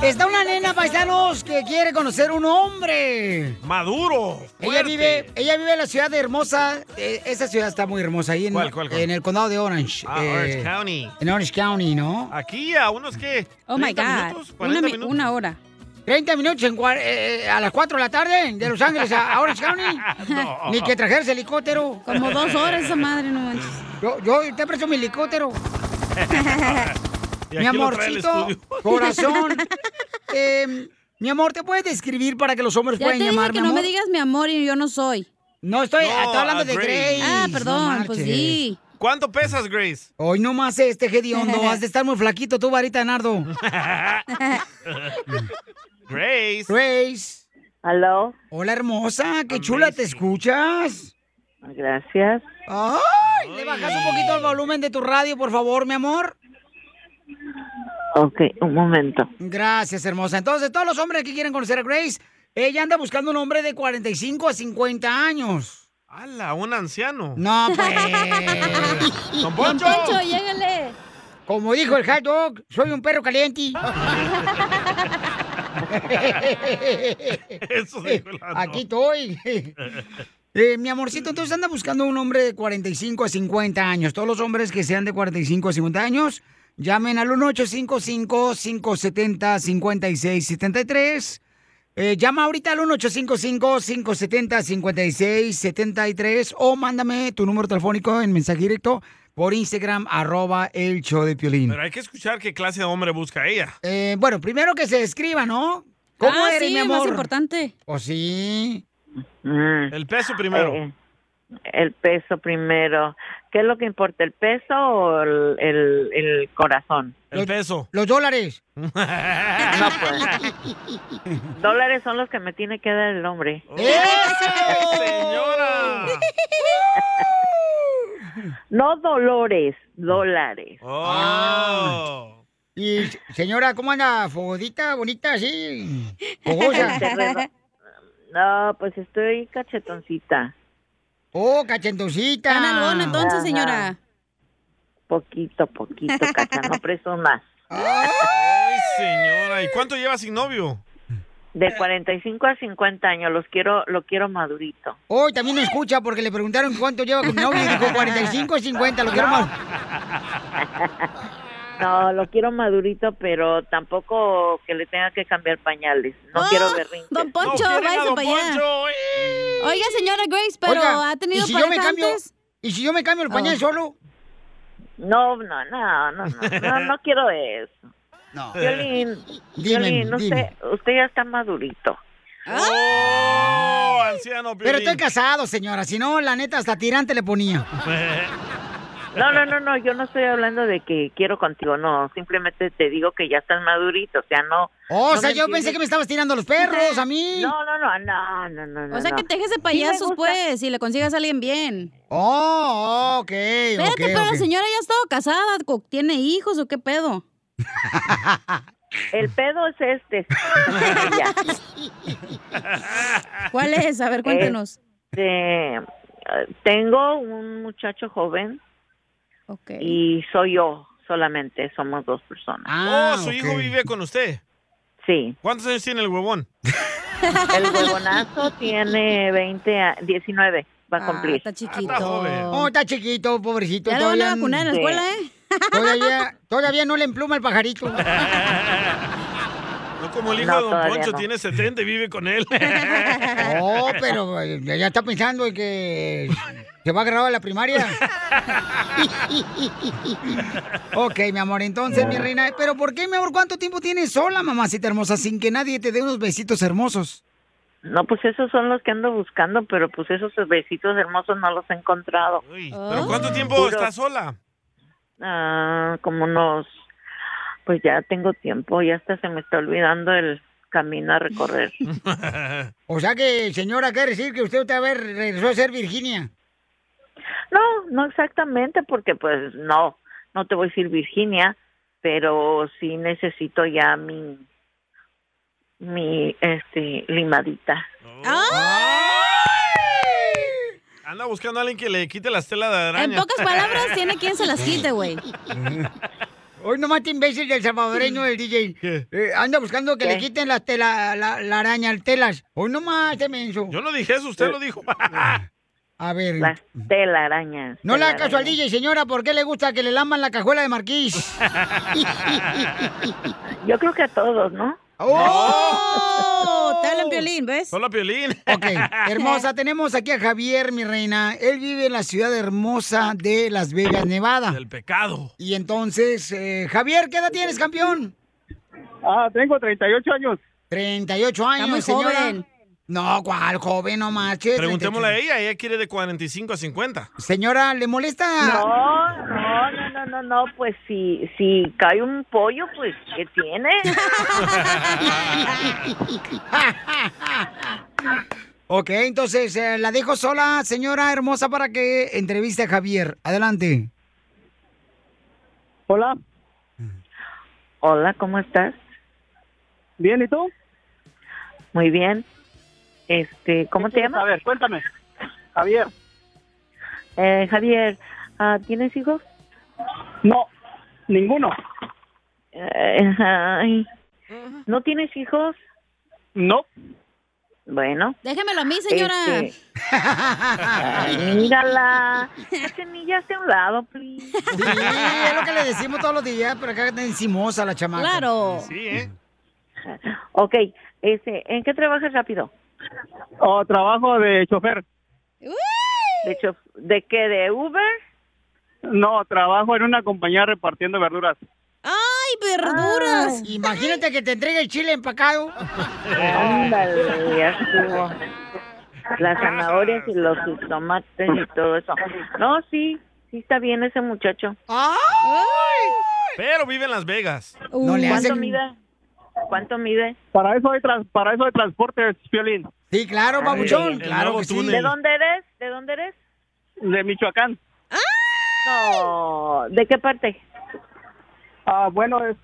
Está una nena, paisanos, que quiere conocer un hombre. Maduro. Ella vive, ella vive en la ciudad de Hermosa. Eh, esa ciudad está muy hermosa ahí en, ¿Cuál, cuál, cuál? en el condado de Orange. Ah, eh, Orange County. En Orange County, ¿no? Aquí a unos que. Oh my 30 God. minutos, Una, 40 mi- minutos. una hora. 30 minutos en cua- eh, a las 4 de la tarde de Los Ángeles a, Orange County. No. Ni que trajeras helicóptero. Como dos horas esa madre, no manches. Yo, yo te presto mi helicóptero. Mi amorcito, corazón. Eh, mi amor, ¿te puedes describir para que los hombres Ya te puedan dije llamar, que mi no me amor? digas mi amor y yo no soy. No estoy, No, estoy hablando a de Grace. Grace. Ah, no perdón, pues sí. ¿Cuánto pesas, Grace? Hoy no más este hediondo, has de estar muy flaquito tú, varita Nardo. Grace. Grace. ¿Aló? Hola, hermosa, qué chula te escuchas. Gracias. Ay, ¿le bajas un poquito el volumen de tu radio, por favor, mi amor? Ok, un momento. Gracias, hermosa. Entonces, todos los hombres que quieren conocer a Grace, ella anda buscando un hombre de 45 a 50 años. ¡Hala, un anciano! No, pues. ¡Don Don Poncho! Poncho, llégale. Como dijo el hot dog, soy un perro caliente. Aquí estoy. Eh, mi amorcito, entonces anda buscando un hombre de 45 a 50 años. Todos los hombres que sean de 45 a 50 años, llamen al 1855-570-5673. Eh, llama ahorita al 1855-570-5673 o mándame tu número telefónico en mensaje directo por Instagram, arroba el show de Piolín. Pero hay que escuchar qué clase de hombre busca ella. Eh, bueno, primero que se escriba, ¿no? ¿Cómo ah, eres, sí, mi amor? más importante. ¿O sí? El peso primero. Eh, el peso primero. ¿Qué es lo que importa, el peso o el, el- el corazón? El peso. Los dólares. No, pues. Dólares son los que me tiene que dar el hombre. ¡Señora! No dolores, dólares. Oh. Y señora, ¿cómo anda? ¿Fogodita, bonita, así? ¿Fogosa? No, pues estoy cachetoncita. Oh, cachentoncita. Está nalgona, entonces, Ajá. señora. Poquito, poquito, cacha, no presumas. Ay, señora. ¿Y cuánto lleva sin novio? De 45 a 50 años, los quiero, lo quiero madurito. Hoy también me escucha porque le preguntaron cuánto lleva con mi novio y dijo 45 o 50, lo quiero más. No, lo quiero madurito, pero tampoco que le tenga que cambiar pañales. No quiero berrinches. Don Poncho, a váyase Don para allá. Poncho, eh. Oiga, señora Grace, pero Oiga, ha tenido ¿y si yo me cambio, antes? ¿Y si yo me cambio el pañal Oh. solo? No, no, no, no, no, no, no quiero eso. No. Violín, Dime, Violín, usted, dime. usted ya está madurito. Oh, anciano Pero Piolín. estoy casado, señora. Si no, la neta, hasta tirante le ponía. No, no, no, no, yo no estoy hablando de que quiero contigo, no, simplemente te digo que ya estás madurito, o sea, no. Oh, o no sea, yo pensé que me estabas tirando los perros a mí. No, no, no, no, no, no, no. O sea, no. que te dejes de Sí payasos, gusta. pues, y le consigas a alguien bien. Oh, ok. Espérate, pero la señora ya ha estado casada, ¿tiene hijos o qué pedo? El pedo es este. Ya. ¿Cuál es? A ver, cuéntenos. Este, tengo un muchacho joven y soy yo solamente, somos dos personas. Ah, oh, su hijo vive con usted. Sí, ¿Cuántos años tiene el huevón? El huevonazo tiene 20, a- 19, va a cumplir. está chiquito. Oh, está chiquito, pobrecito. Ya lo van a vacunar en la Sí. escuela, ¿eh? Todavía, todavía no le empluma el pajarito. No como el hijo No, de Don Poncho, no. tiene 70 y vive con él. Oh, pero eh, ya está pensando en que se va a grabar la primaria. ok, mi amor, entonces, mi reina. Pero ¿por qué, mi amor? ¿Cuánto tiempo tienes sola, mamacita hermosa, sin que nadie te dé unos besitos hermosos? No, pues esos son los que ando buscando, pero pues esos besitos hermosos no los he encontrado. ¿Pero cuánto tiempo Puro- estás sola? Ah, como unos, pues ya tengo tiempo, ya hasta se me está olvidando el camino a recorrer. O sea que, señora, quiere decir que usted otra vez regresó a ser Virginia. No, no exactamente, porque pues no, no te voy a decir Virginia, pero sí necesito ya mi, mi, este, limadita. Anda buscando a alguien que le quite las telas de araña. En pocas palabras, tiene quien se las quite, güey. Hoy nomás te imbécil del salvadoreño del DJ. Eh, anda buscando que ¿Qué? le quiten las tela, la, la araña, el telas. Hoy nomás te menso. Yo no dije eso, usted lo dijo. A ver. Las telarañas. No le haga caso al telarañas. DJ, señora, ¿por qué le gusta que le laman la cajuela de Marquís? Yo creo que a todos, ¿no? ¡Oh! Te hablan violín, ¿ves? Solo Piolín. Ok, hermosa, tenemos aquí a Javier, mi reina. Él vive en la ciudad hermosa de Las Vegas, Nevada. Del pecado. Y entonces, eh, Javier, ¿qué edad tienes, campeón? Ah, tengo 38 años. 38 años, muy señora. joven. No, ¿cuál joven? No marches. Preguntémosle a ella, ella quiere de 45 a 50. Señora, ¿le molesta? No, no, no, no, no, no, pues si, si cae un pollo, pues, ¿qué tiene? Ok, entonces eh, la dejo sola, señora hermosa, para que entreviste a Javier. Adelante. Hola. Hola, ¿cómo estás? Bien, ¿y tú? Muy bien. Este, ¿cómo te llamas? A ver, cuéntame. Javier. Eh, Javier, ah, ¿tienes hijos? No, ninguno. Eh, ay, ¿No tienes hijos? No. Bueno. Déjemelo a mí, señora. Este, ay, mírala. Ya te humillaste a un lado, please. Sí, es lo que le decimos todos los días, pero acá está encimosa la chamaca. Claro. Sí, ¿eh? Ok, este, ¿en qué trabajas rápido? Oh, trabajo de chofer. ¿De, chof- ¿De qué? ¿De Uber? No, trabajo en una compañía repartiendo verduras. ¡Ay, verduras! Imagínate que te entregue el chile empacado. Ándale, ya estuvo. Las zanahorias y los tomates y todo eso. No, sí, sí está bien ese muchacho. Pero vive en Las Vegas. No le ¿Cuánto hacen- mide? ¿Cuánto mide? Para eso hay, trans- para eso hay transportes, Piolín. Sí, claro, el claro que sí. ¿De dónde eres? ¿De dónde eres? De Michoacán. No, ¿de qué parte? Ah, bueno, es,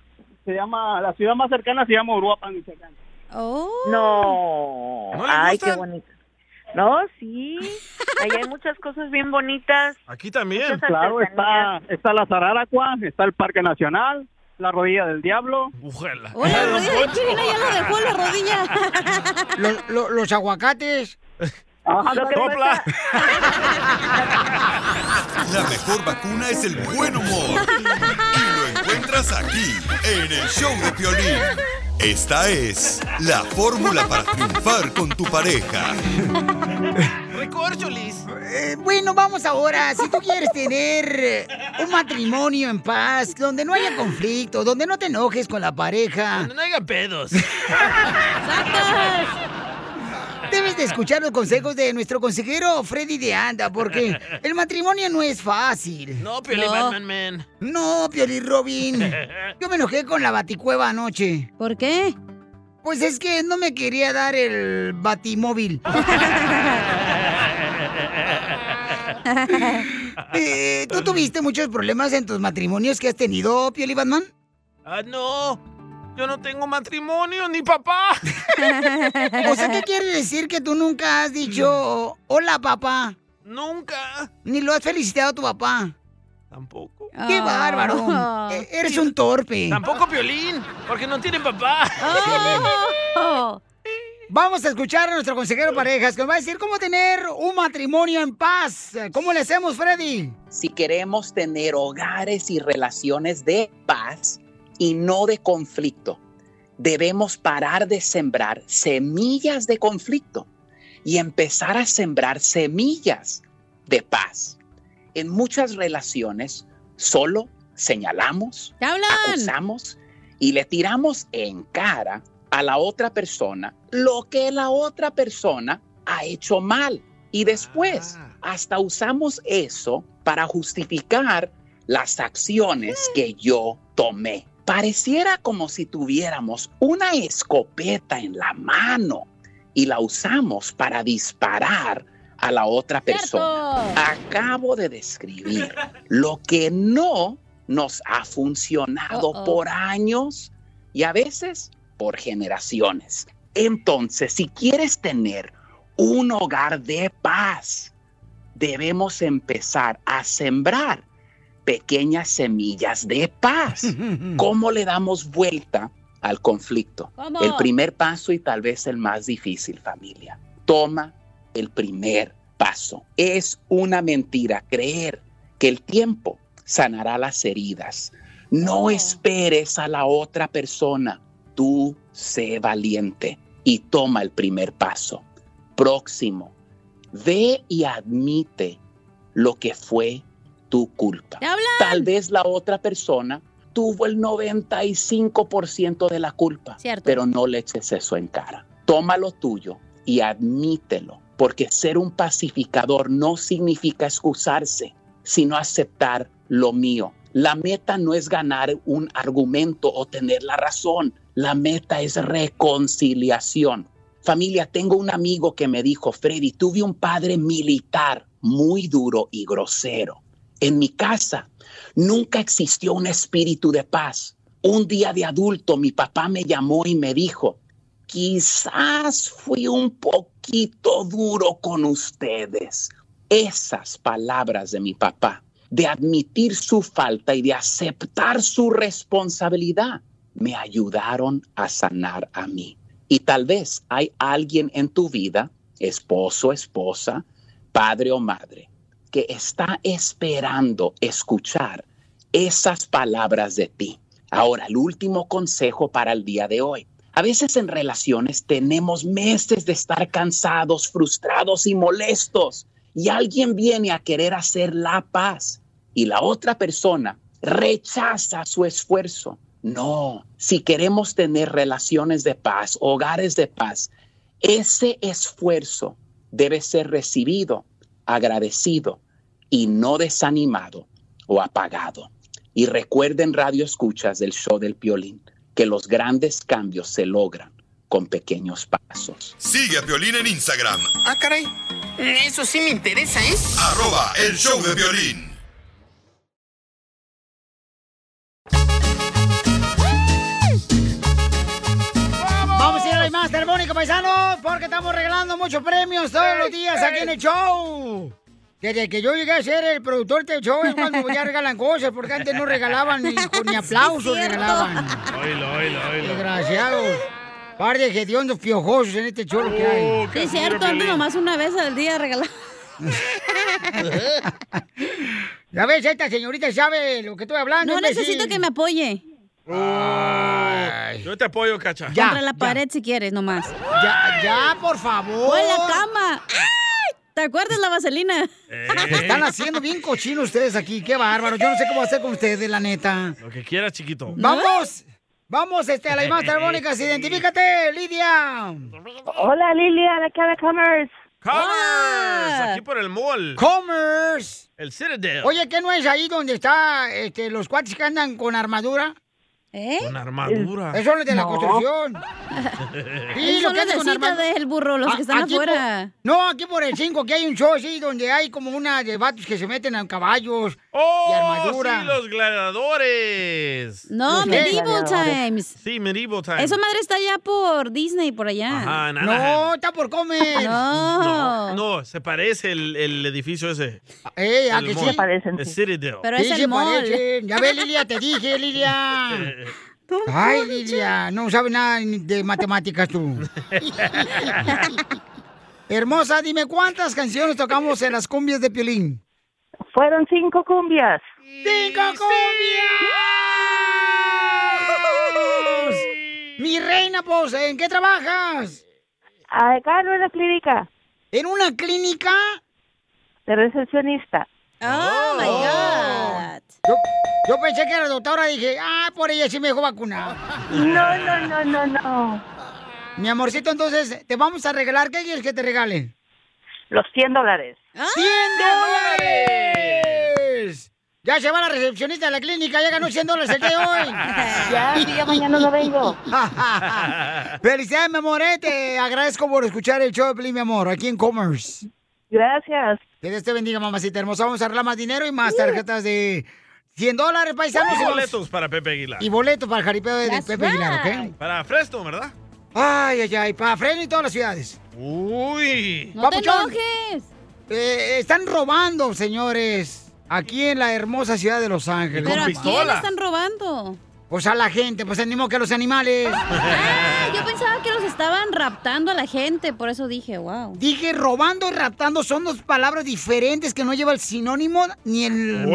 se llama, la ciudad más cercana se llama Uruapan, Michoacán. Oh. No. ¿No Ay, qué bonito. No, sí. Ahí hay muchas cosas bien bonitas. Aquí también. Claro, está, está la Zararacua, está el Parque Nacional, la Rodilla del Diablo. Ujala. Oye, la rodilla ya lo dejó en la rodilla. Los, los- los aguacates. Lo que Sopla. La mejor vacuna es el buen humor. Y lo encuentras aquí, en el show de Piolín. Esta es la fórmula para triunfar con tu pareja. Recorcholis. Eh, bueno, vamos ahora. Si tú quieres tener eh, un matrimonio en paz, donde no haya conflicto, donde no te enojes con la pareja, No hagan pedos. debes de escuchar los consejos de nuestro consejero Freddy de Anda, porque el matrimonio no es fácil. No, Piolín No. Batman Man. No, Pioli Robin. Yo me enojé con la baticueva anoche. ¿Por qué? Pues es que no me quería dar el batimóvil. Eh, ¿Tú tuviste muchos problemas en tus matrimonios que has tenido, Pioli Batman? Ah, no. Yo no tengo matrimonio ni papá. O sea, ¿qué quiere decir que tú nunca has dicho hola, papá? Nunca. Ni lo has felicitado a tu papá. Tampoco. ¡Qué bárbaro! E- Eres un torpe. Tampoco Piolín, porque no tiene papá. Oh. Vamos a escuchar a nuestro consejero parejas que nos va a decir cómo tener un matrimonio en paz. ¿Cómo le hacemos, Freddy? Si queremos tener hogares y relaciones de paz y no de conflicto, debemos parar de sembrar semillas de conflicto y empezar a sembrar semillas de paz. En muchas relaciones solo señalamos, acusamos y le tiramos en cara a la otra persona lo que la otra persona ha hecho mal. Y después hasta usamos eso para justificar las acciones que yo tomé. Pareciera como si tuviéramos una escopeta en la mano y la usamos para disparar a la otra persona. Acabo de describir lo que no nos ha funcionado por años y a veces por generaciones. Entonces, si quieres tener un hogar de paz, debemos empezar a sembrar pequeñas semillas de paz. ¿Cómo le damos vuelta al conflicto? ¿Cómo? El primer paso y tal vez el más difícil, familia. Toma el primer paso. Es una mentira creer que el tiempo sanará las heridas. No esperes a la otra persona. Tú sé valiente y toma el primer paso. Próximo, ve y admite lo que fue tu culpa. Tal vez la otra persona tuvo el 95% de la culpa, Cierto. pero no le eches eso en cara. Toma lo tuyo y admítelo, porque ser un pacificador no significa excusarse, sino aceptar lo mío. La meta no es ganar un argumento o tener la razón. La meta es reconciliación. Familia, tengo un amigo que me dijo, Freddy, tuve un padre militar muy duro y grosero. En mi casa nunca existió un espíritu de paz. Un día de adulto mi papá me llamó y me dijo, quizás fui un poquito duro con ustedes. Esas palabras de mi papá, de admitir su falta y de aceptar su responsabilidad, me ayudaron a sanar a mí. Y tal vez hay alguien en tu vida, esposo, esposa, padre o madre, que está esperando escuchar esas palabras de ti. Ahora, el último consejo para el día de hoy. A veces en relaciones tenemos meses de estar cansados, frustrados y molestos y alguien viene a querer hacer la paz y la otra persona rechaza su esfuerzo. No, si queremos tener relaciones de paz, hogares de paz, ese esfuerzo debe ser recibido, agradecido y no desanimado o apagado. Y recuerden, radio escuchas del show del Piolín, que los grandes cambios se logran con pequeños pasos. Sigue a Piolín en Instagram, Ah, caray. Eso sí me interesa, ¿eh? arroba el show de violín. Vamos a ir a la más telefónica, paisanos, porque estamos regalando muchos premios todos los días aquí en el show. Desde que yo llegué a ser el productor del show es cuando ya regalan cosas, porque antes no regalaban ni, ni aplausos cierto. regalaban. Oílo, oílo, oílo. Desgraciados. Par de hediondos piojosos en este show que hay. Sí, es cierto, antes nomás una vez al día regalar. Ya ves, esta señorita sabe lo que estoy hablando. No imbécil. necesito que me apoye. Yo te apoyo, cacha. Contra la pared si quieres, nomás. Ya, ya, por favor. O en la cama. ¡Ay! ¿Te acuerdas la vaselina? Están haciendo bien cochinos ustedes aquí. Qué bárbaro. Yo no sé cómo hacer con ustedes, la neta. Lo que quieras, chiquito. ¡Vamos! Vamos, este, a las más telefónicas. Identifícate, Lidia. Hola, Lilia, de acá de Commerce. Commerce, aquí por el mall. Commerce. El Citadel. Oye, ¿qué no es ahí donde está este, los cuates que andan con armadura? ¿Eh? Con armadura. Eso es lo de la No. construcción. Esos son los de cita del burro, los que están aquí afuera. por- no, aquí por el 5 que hay un show así donde hay como una de vatos que se meten en caballos ¡Oh, y armadura. sí, los gladiadores! No. Medieval Times. Sí, Medieval Times. Esa madre está allá por Disney, por allá. Ajá, en No, está por comer. No, no, se parece el, el edificio ese. Eh, ¿a El que mall. sí? Se parecen, El sí. Citadel. Pero Sí, es el mall. parecen. Ya ve, Lilia, te dije, Lilia. Ay, Lidia, no sabe nada de matemáticas tú. Hermosa, dime cuántas canciones tocamos en las cumbias de Piolín. Fueron cinco cumbias. ¡Cinco cumbias! Mi reina, pues, ¿en qué trabajas? Acá en una clínica. ¿En una clínica? De recepcionista. Oh, my God. Yo, yo pensé que era doctora, dije, ah, por ella sí me dejó vacunar. No, no, no, no, no. Mi amorcito, entonces, te vamos a regalar. ¿Qué quieres que te regale? Los 100 dólares. ¡100 dólares! Ya se va la recepcionista de la clínica, ya ganó 100 dólares el día de hoy. Ya, sí, ya mañana no vengo. Felicidades, mi amor, eh, te agradezco por escuchar el show de Pelín, mi amor, aquí en Commerce. Gracias. Que Dios te bendiga, mamacita hermosa. Vamos a arreglar más dinero y más tarjetas de 100 dólares, paisanos. Y boletos para Pepe Aguilar. Y boletos para el jaripeo de, That's Pepe Aguilar, ¿ok? Para Fresno, ¿verdad? Ay, ay, ay, para Fresno y todas las ciudades. Uy. No te Papuchón. enojes. Eh, están robando, señores, aquí en la hermosa ciudad de Los Ángeles. ¿Pero a quién le están robando? Pues a la gente, pues animo que a los animales. Ah, yo pensaba que los estaban raptando a la gente, por eso dije, wow. Dije robando y raptando son dos palabras diferentes que no lleva el sinónimo ni el...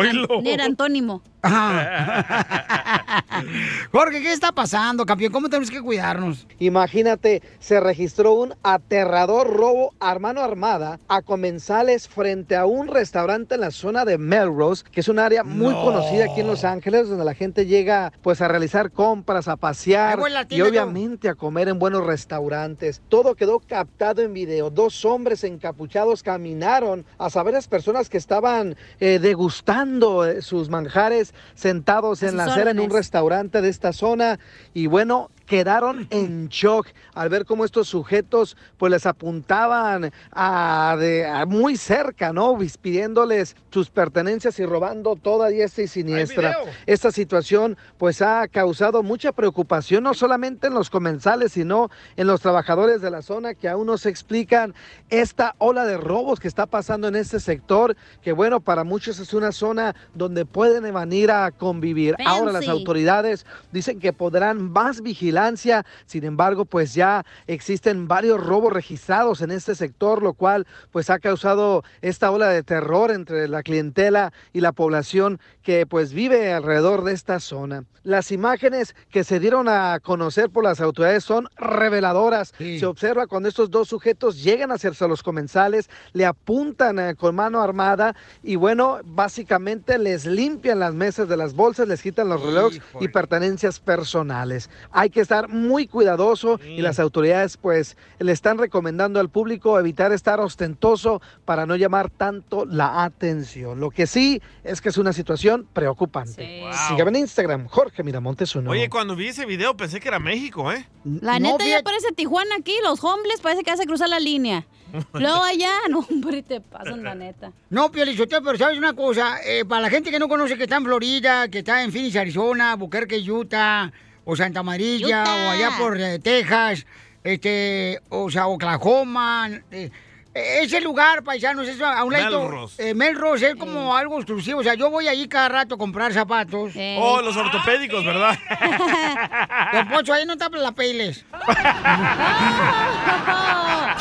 Ni el antónimo. Jorge, ¿qué está pasando, campeón? ¿Cómo tenemos que cuidarnos? Imagínate, se registró un aterrador robo a mano armada a comensales frente a un restaurante en la zona de Melrose, que es un área muy No. conocida aquí en Los Ángeles, donde la gente llega pues a realizar compras, a pasear y obviamente a comer en buenos restaurantes. Todo quedó captado en video. Dos hombres encapuchados caminaron a saber las personas que estaban eh, degustando eh, sus manjares sentados en la acera en un restaurante de esta zona. Y bueno, quedaron en shock al ver cómo estos sujetos pues les apuntaban a, de, a muy cerca, ¿no? Pidiéndoles sus pertenencias y robando toda diestra y siniestra. Esta situación pues ha causado mucha preocupación no solamente en los comensales, sino en los trabajadores de la zona que aún no se explican esta ola de robos que está pasando en este sector, que bueno, para muchos es una zona donde pueden venir a convivir. Ahora las autoridades dicen que podrán más vigilancia, sin embargo, pues ya existen varios robos registrados en este sector, lo cual pues ha causado esta ola de terror entre la clientela y la población que pues vive alrededor de esta zona. Las imágenes que se dieron a conocer por las autoridades son reveladoras. Se observa cuando estos dos sujetos llegan hacerse a los comensales, le apuntan eh, con mano armada y bueno, básicamente les limpian las mesas de las bolsas, les quitan los relojes y pertenencias personales. Hay que estar muy cuidadoso y las autoridades pues le están recomendando al público evitar estar ostentoso para no llamar tanto la atención. Lo que sí es que es una situación preocupante. Sígueme en Instagram, Jorge Miramontes uno. Oye, cuando vi ese video pensé que era México, ¿eh? La neta ya parece Tijuana aquí, los homeless parece que hace cruzar la línea. Luego allá, no, hombre, te pasan la neta. No, Piolichotelo, pero sabes una cosa, Eh, para la gente que no conoce que está en Florida, que está en Phoenix, Arizona, Buquerque, Utah, o Santa Utah. o allá por eh, Texas, este, o sea, Oklahoma, eh, ese lugar, paisanos, es a un lado. Melrose. Melrose es como algo exclusivo. O sea, yo voy ahí cada rato a comprar zapatos. Oh, los ortopédicos, ¿verdad? Don Poncho, ahí no está la peles.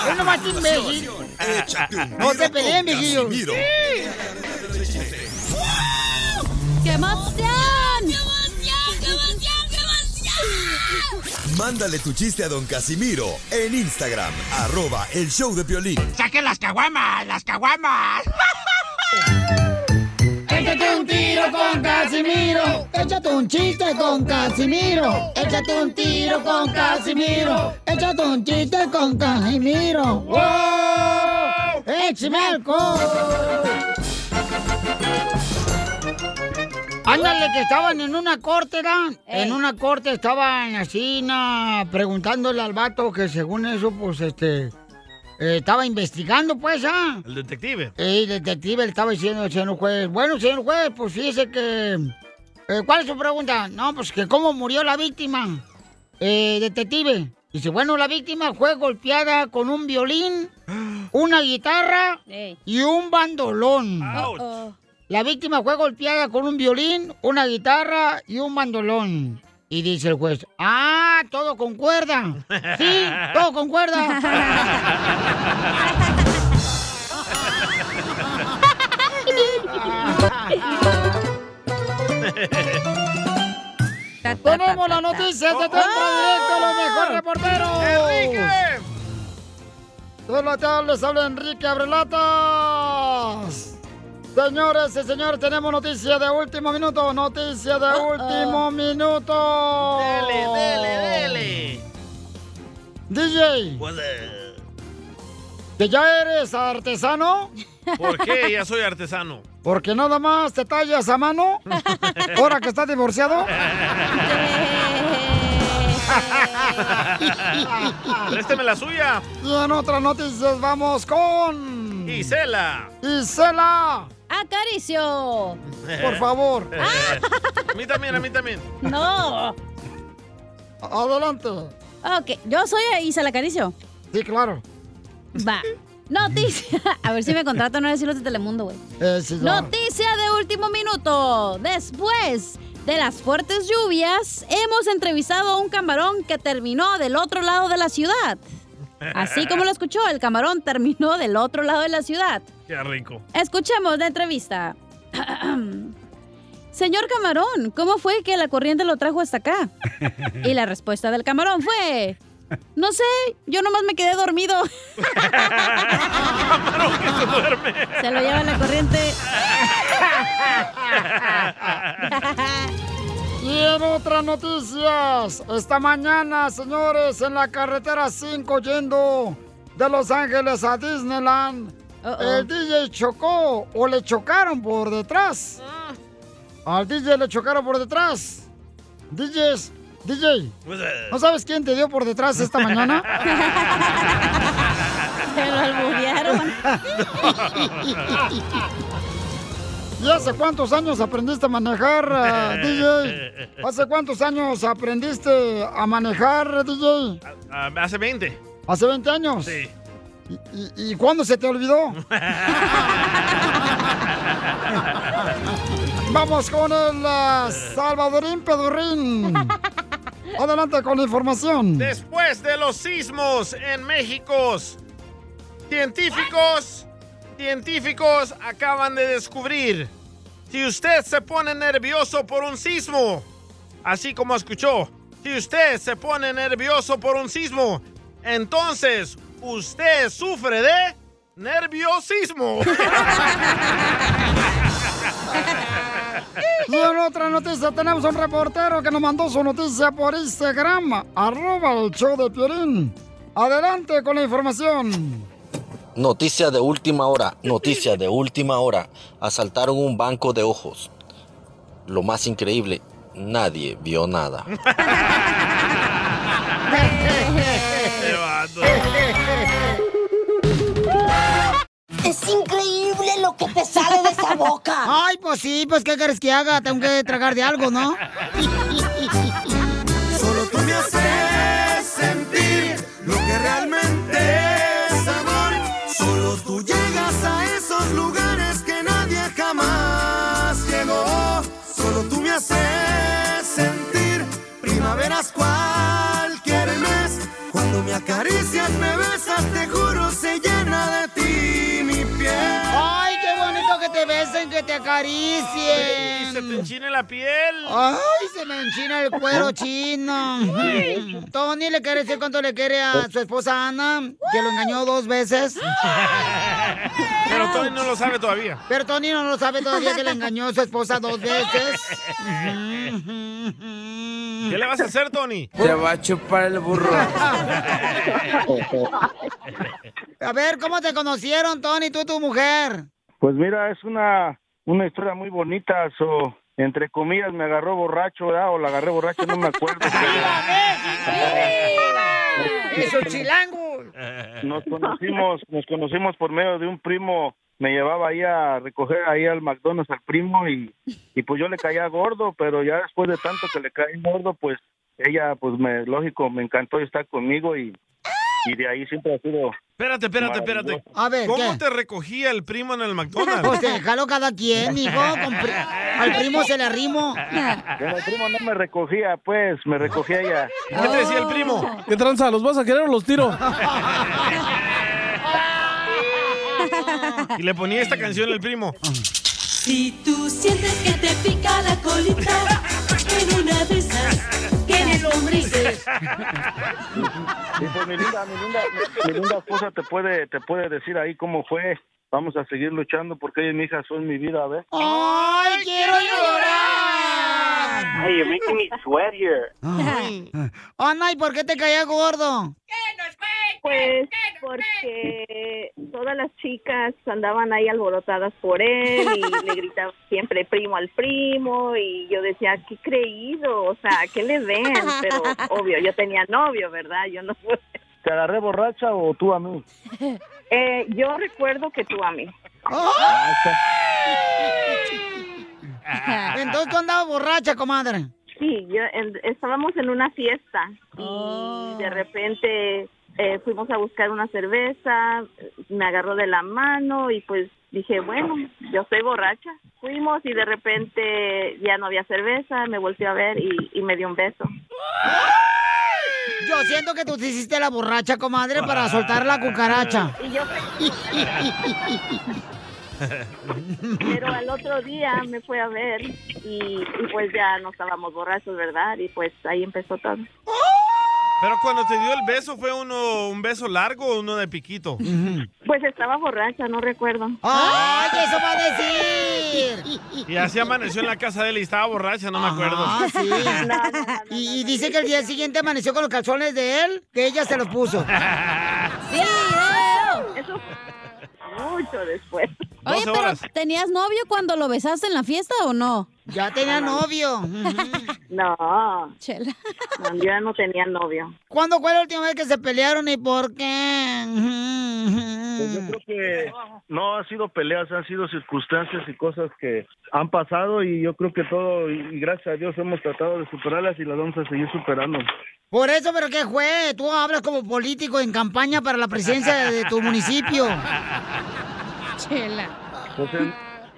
Es nomás te imbécil. No te peleen, con viejillo. Casimiro. ¡Qué Mándale tu chiste a don Casimiro en Instagram, arroba el show de Piolín. ¡Saquen las caguamas! ¡Las caguamas! Échate un tiro con Casimiro. Échate un chiste con Casimiro. Échate un tiro con Casimiro. Échate un chiste con Casimiro. ¡Wow! ¡Échame alcohol! Ándale, que estaban en una corte, ¿verdad? En una corte estaban así, na, preguntándole al vato que según eso, pues, este, eh, estaba investigando, pues, ¿ah? El detective. El detective le estaba diciendo al señor juez, bueno, señor juez, pues fíjese que... eh, ¿Cuál es su pregunta? No, pues que cómo murió la víctima. Eh, detective. Dice, bueno, la víctima fue golpeada con un violín, una guitarra y un bandolón. Uh-oh. La víctima fue golpeada con un violín, una guitarra y un bandolón. Y dice el juez, ah, todo concuerda. Sí, todo concuerda. Tenemos las noticias de Tempra Directo, los mejores reporteros. ¡Enrique! Hola, tal? Les habla Enrique Abrelatas. Señores y señores, tenemos noticia de último minuto. Noticia de último minuto. Dele, dele, dele. DJ, ¿que ya eres artesano? ¿Por qué ya soy artesano? Porque nada más te tallas a mano. Ahora que estás divorciado. Présteme la suya. Y en otras noticias vamos con. Isela. Isela. Acaricio. Por favor. A mí también, a mí también. No. Adelante. Ok, yo soy Isela Acaricio. Sí, claro. Va. Noticia. A ver si me contratan no decirlo de Telemundo, güey. Eh, sí. Noticia de último minuto. Después de las fuertes lluvias, hemos entrevistado a un camarón que terminó del otro lado de la ciudad. Así como lo escuchó, el camarón terminó del otro lado de la ciudad. Qué rico. Escuchemos la entrevista. Señor camarón, ¿cómo fue que la corriente lo trajo hasta acá? Y la respuesta del camarón fue... No sé, yo nomás me quedé dormido. Camarón que se duerme. Se lo lleva la corriente. Y en otras noticias, esta mañana, señores, en la carretera 5 yendo de Los Ángeles a Disneyland, el DJ chocó o le chocaron por detrás. Al DJ le chocaron por detrás. DJs, DJ, ¿no sabes quién te dio por detrás esta mañana? Se lo alburearon. ¿Y hace cuántos años aprendiste a manejar, eh, DJ? ¿Hace cuántos años aprendiste a manejar, DJ? Hace 20. ¿Hace 20 años? Sí. ¿Y, y cuándo se te olvidó? Vamos con el ah, Salvadorín Pedurrín. Adelante con la información. Después de los sismos en México, científicos, científicos acaban de descubrir si usted se pone nervioso por un sismo, así como escuchó, si usted se pone nervioso por un sismo, entonces usted sufre de nerviosismo. Y en otra noticia tenemos un reportero que nos mandó su noticia por Instagram, arroba el show de Piolín. Adelante con la información. Noticia de última hora, noticia de última hora. Asaltaron un banco de ojos. Lo más increíble, nadie vio nada. Es increíble lo que te sale de esa boca. Ay, pues sí, pues ¿qué quieres que haga? Tengo que tragar de algo, ¿no? Haces sentir primaveras cualquier mes. Cuando me acaricias, me besas, te juro, se llena de ti te besen, que te acaricien. Y se te enchine la piel. Ay, se me enchina el cuero chino. Tony le quiere decir cuánto le quiere a su esposa Ana, que lo engañó dos veces. Pero Tony no lo sabe todavía. Pero Tony no lo sabe todavía que le engañó a su esposa dos veces. ¿Qué le vas a hacer, Tony? Te va a chupar el burro. A ver, ¿cómo te conocieron, Tony, tú y tu mujer? Pues mira, es una, una historia muy bonita. So, entre comillas, me agarró borracho, ¿verdad? O la agarré borracho, no me acuerdo. ¡Eso, chilango! Nos conocimos, nos conocimos por medio de un primo. Me llevaba ahí a recoger ahí al McDonald's al primo y, y pues yo le caía gordo, pero ya después de tanto que le caí gordo, pues ella, pues me, lógico, me encantó estar conmigo y, y de ahí siempre ha sido Espérate, espérate, espérate. A ver, ¿Cómo ¿qué? te recogía el primo en el McDonald's? Pues déjalo cada quien, hijo. pri- Al primo se le arrimo. Bueno, el primo no me recogía, pues, me recogía ella. ¿Qué te decía el primo? ¿Qué tranza? ¿Los vas a querer o los tiro? Y le ponía esta canción el primo. Si tú sientes que te pica la colita Sí, pues mi linda, mi linda, mi linda esposa te puede, te puede decir ahí cómo fue. Vamos a seguir luchando porque ella y mi hija son mi vida, a ver. ¡Ay, quiero llorar! Hey, you're making me sweat here. Ana, ¿y por qué te caía gordo? Pues porque todas las chicas andaban ahí alborotadas por él y le gritaban siempre primo al primo y yo decía, qué creído, o sea, ¿qué le ven? Pero obvio, yo tenía novio, ¿verdad? Yo no ¿Te agarré borracha o tú a mí? Eh, yo recuerdo que tú a mí. Entonces tú andabas borracha, comadre. Sí, yo, en- estábamos en una fiesta y de repente eh, fuimos a buscar una cerveza, me agarró de la mano y pues dije, bueno, yo estoy borracha. Fuimos y de repente ya no había cerveza, me volteó a ver y, y me dio un beso. Yo siento que tú te hiciste la borracha, comadre, para soltar la cucaracha. Y yo Pero al otro día me fue a ver y, y pues ya no estábamos borrachos, ¿verdad? Y pues ahí empezó todo. Pero cuando te dio el beso, ¿fue uno un beso largo o uno de piquito? Pues estaba borracha, no recuerdo. ¡Ay, eso va a decir! Y así amaneció en la casa de él y estaba borracha, no me acuerdo. Ah, sí. y, y dice que el día siguiente amaneció con los calzones de él, que ella se los puso. Eso mucho después. Oye, pero ¿tenías novio cuando lo besaste en la fiesta o no? Ya tenía novio. No. Chela. No, yo ya no tenía novio. ¿Cuándo fue la última vez que se pelearon y por qué? Pues yo creo que no han sido peleas, han sido circunstancias y cosas que han pasado y yo creo que todo, y y gracias a Dios hemos tratado de superarlas y las vamos a seguir superando. Por eso, ¿pero qué fue? Tú hablas como político en campaña para la presidencia de tu municipio. Chela. Pues,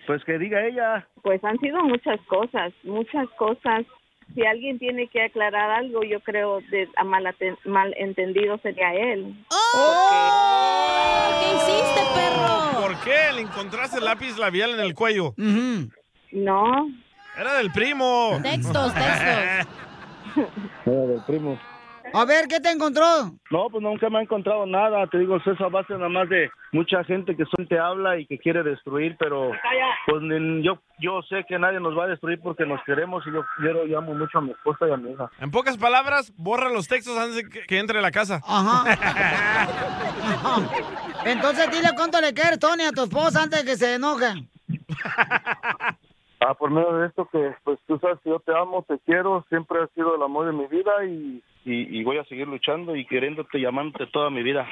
pues que diga ella. Pues han sido muchas cosas, muchas cosas. Si alguien tiene que aclarar algo, yo creo de a malaten- malentendido sería él. ¿Qué hiciste, perro? ¿Por qué le encontraste el lápiz labial en el cuello? No. Era del primo. Textos, textos. del primo. A ver, ¿qué te encontró? No, pues nunca me ha encontrado nada. Te digo, eso es a base nada más de mucha gente que te habla y que quiere destruir, pero pues ni- yo yo sé que nadie nos va a destruir porque nos queremos y yo, yo llamo mucho a mi esposa y a mi hija. En pocas palabras, borra los textos antes de que, que entre a la casa. Entonces dile cuánto le quieres, Tony, a tu esposa antes de que se enoje. Ah, por medio de esto que, pues tú sabes que yo te amo, te quiero, siempre has sido el amor de mi vida y, y, y voy a seguir luchando y queriéndote, llamándote toda mi vida.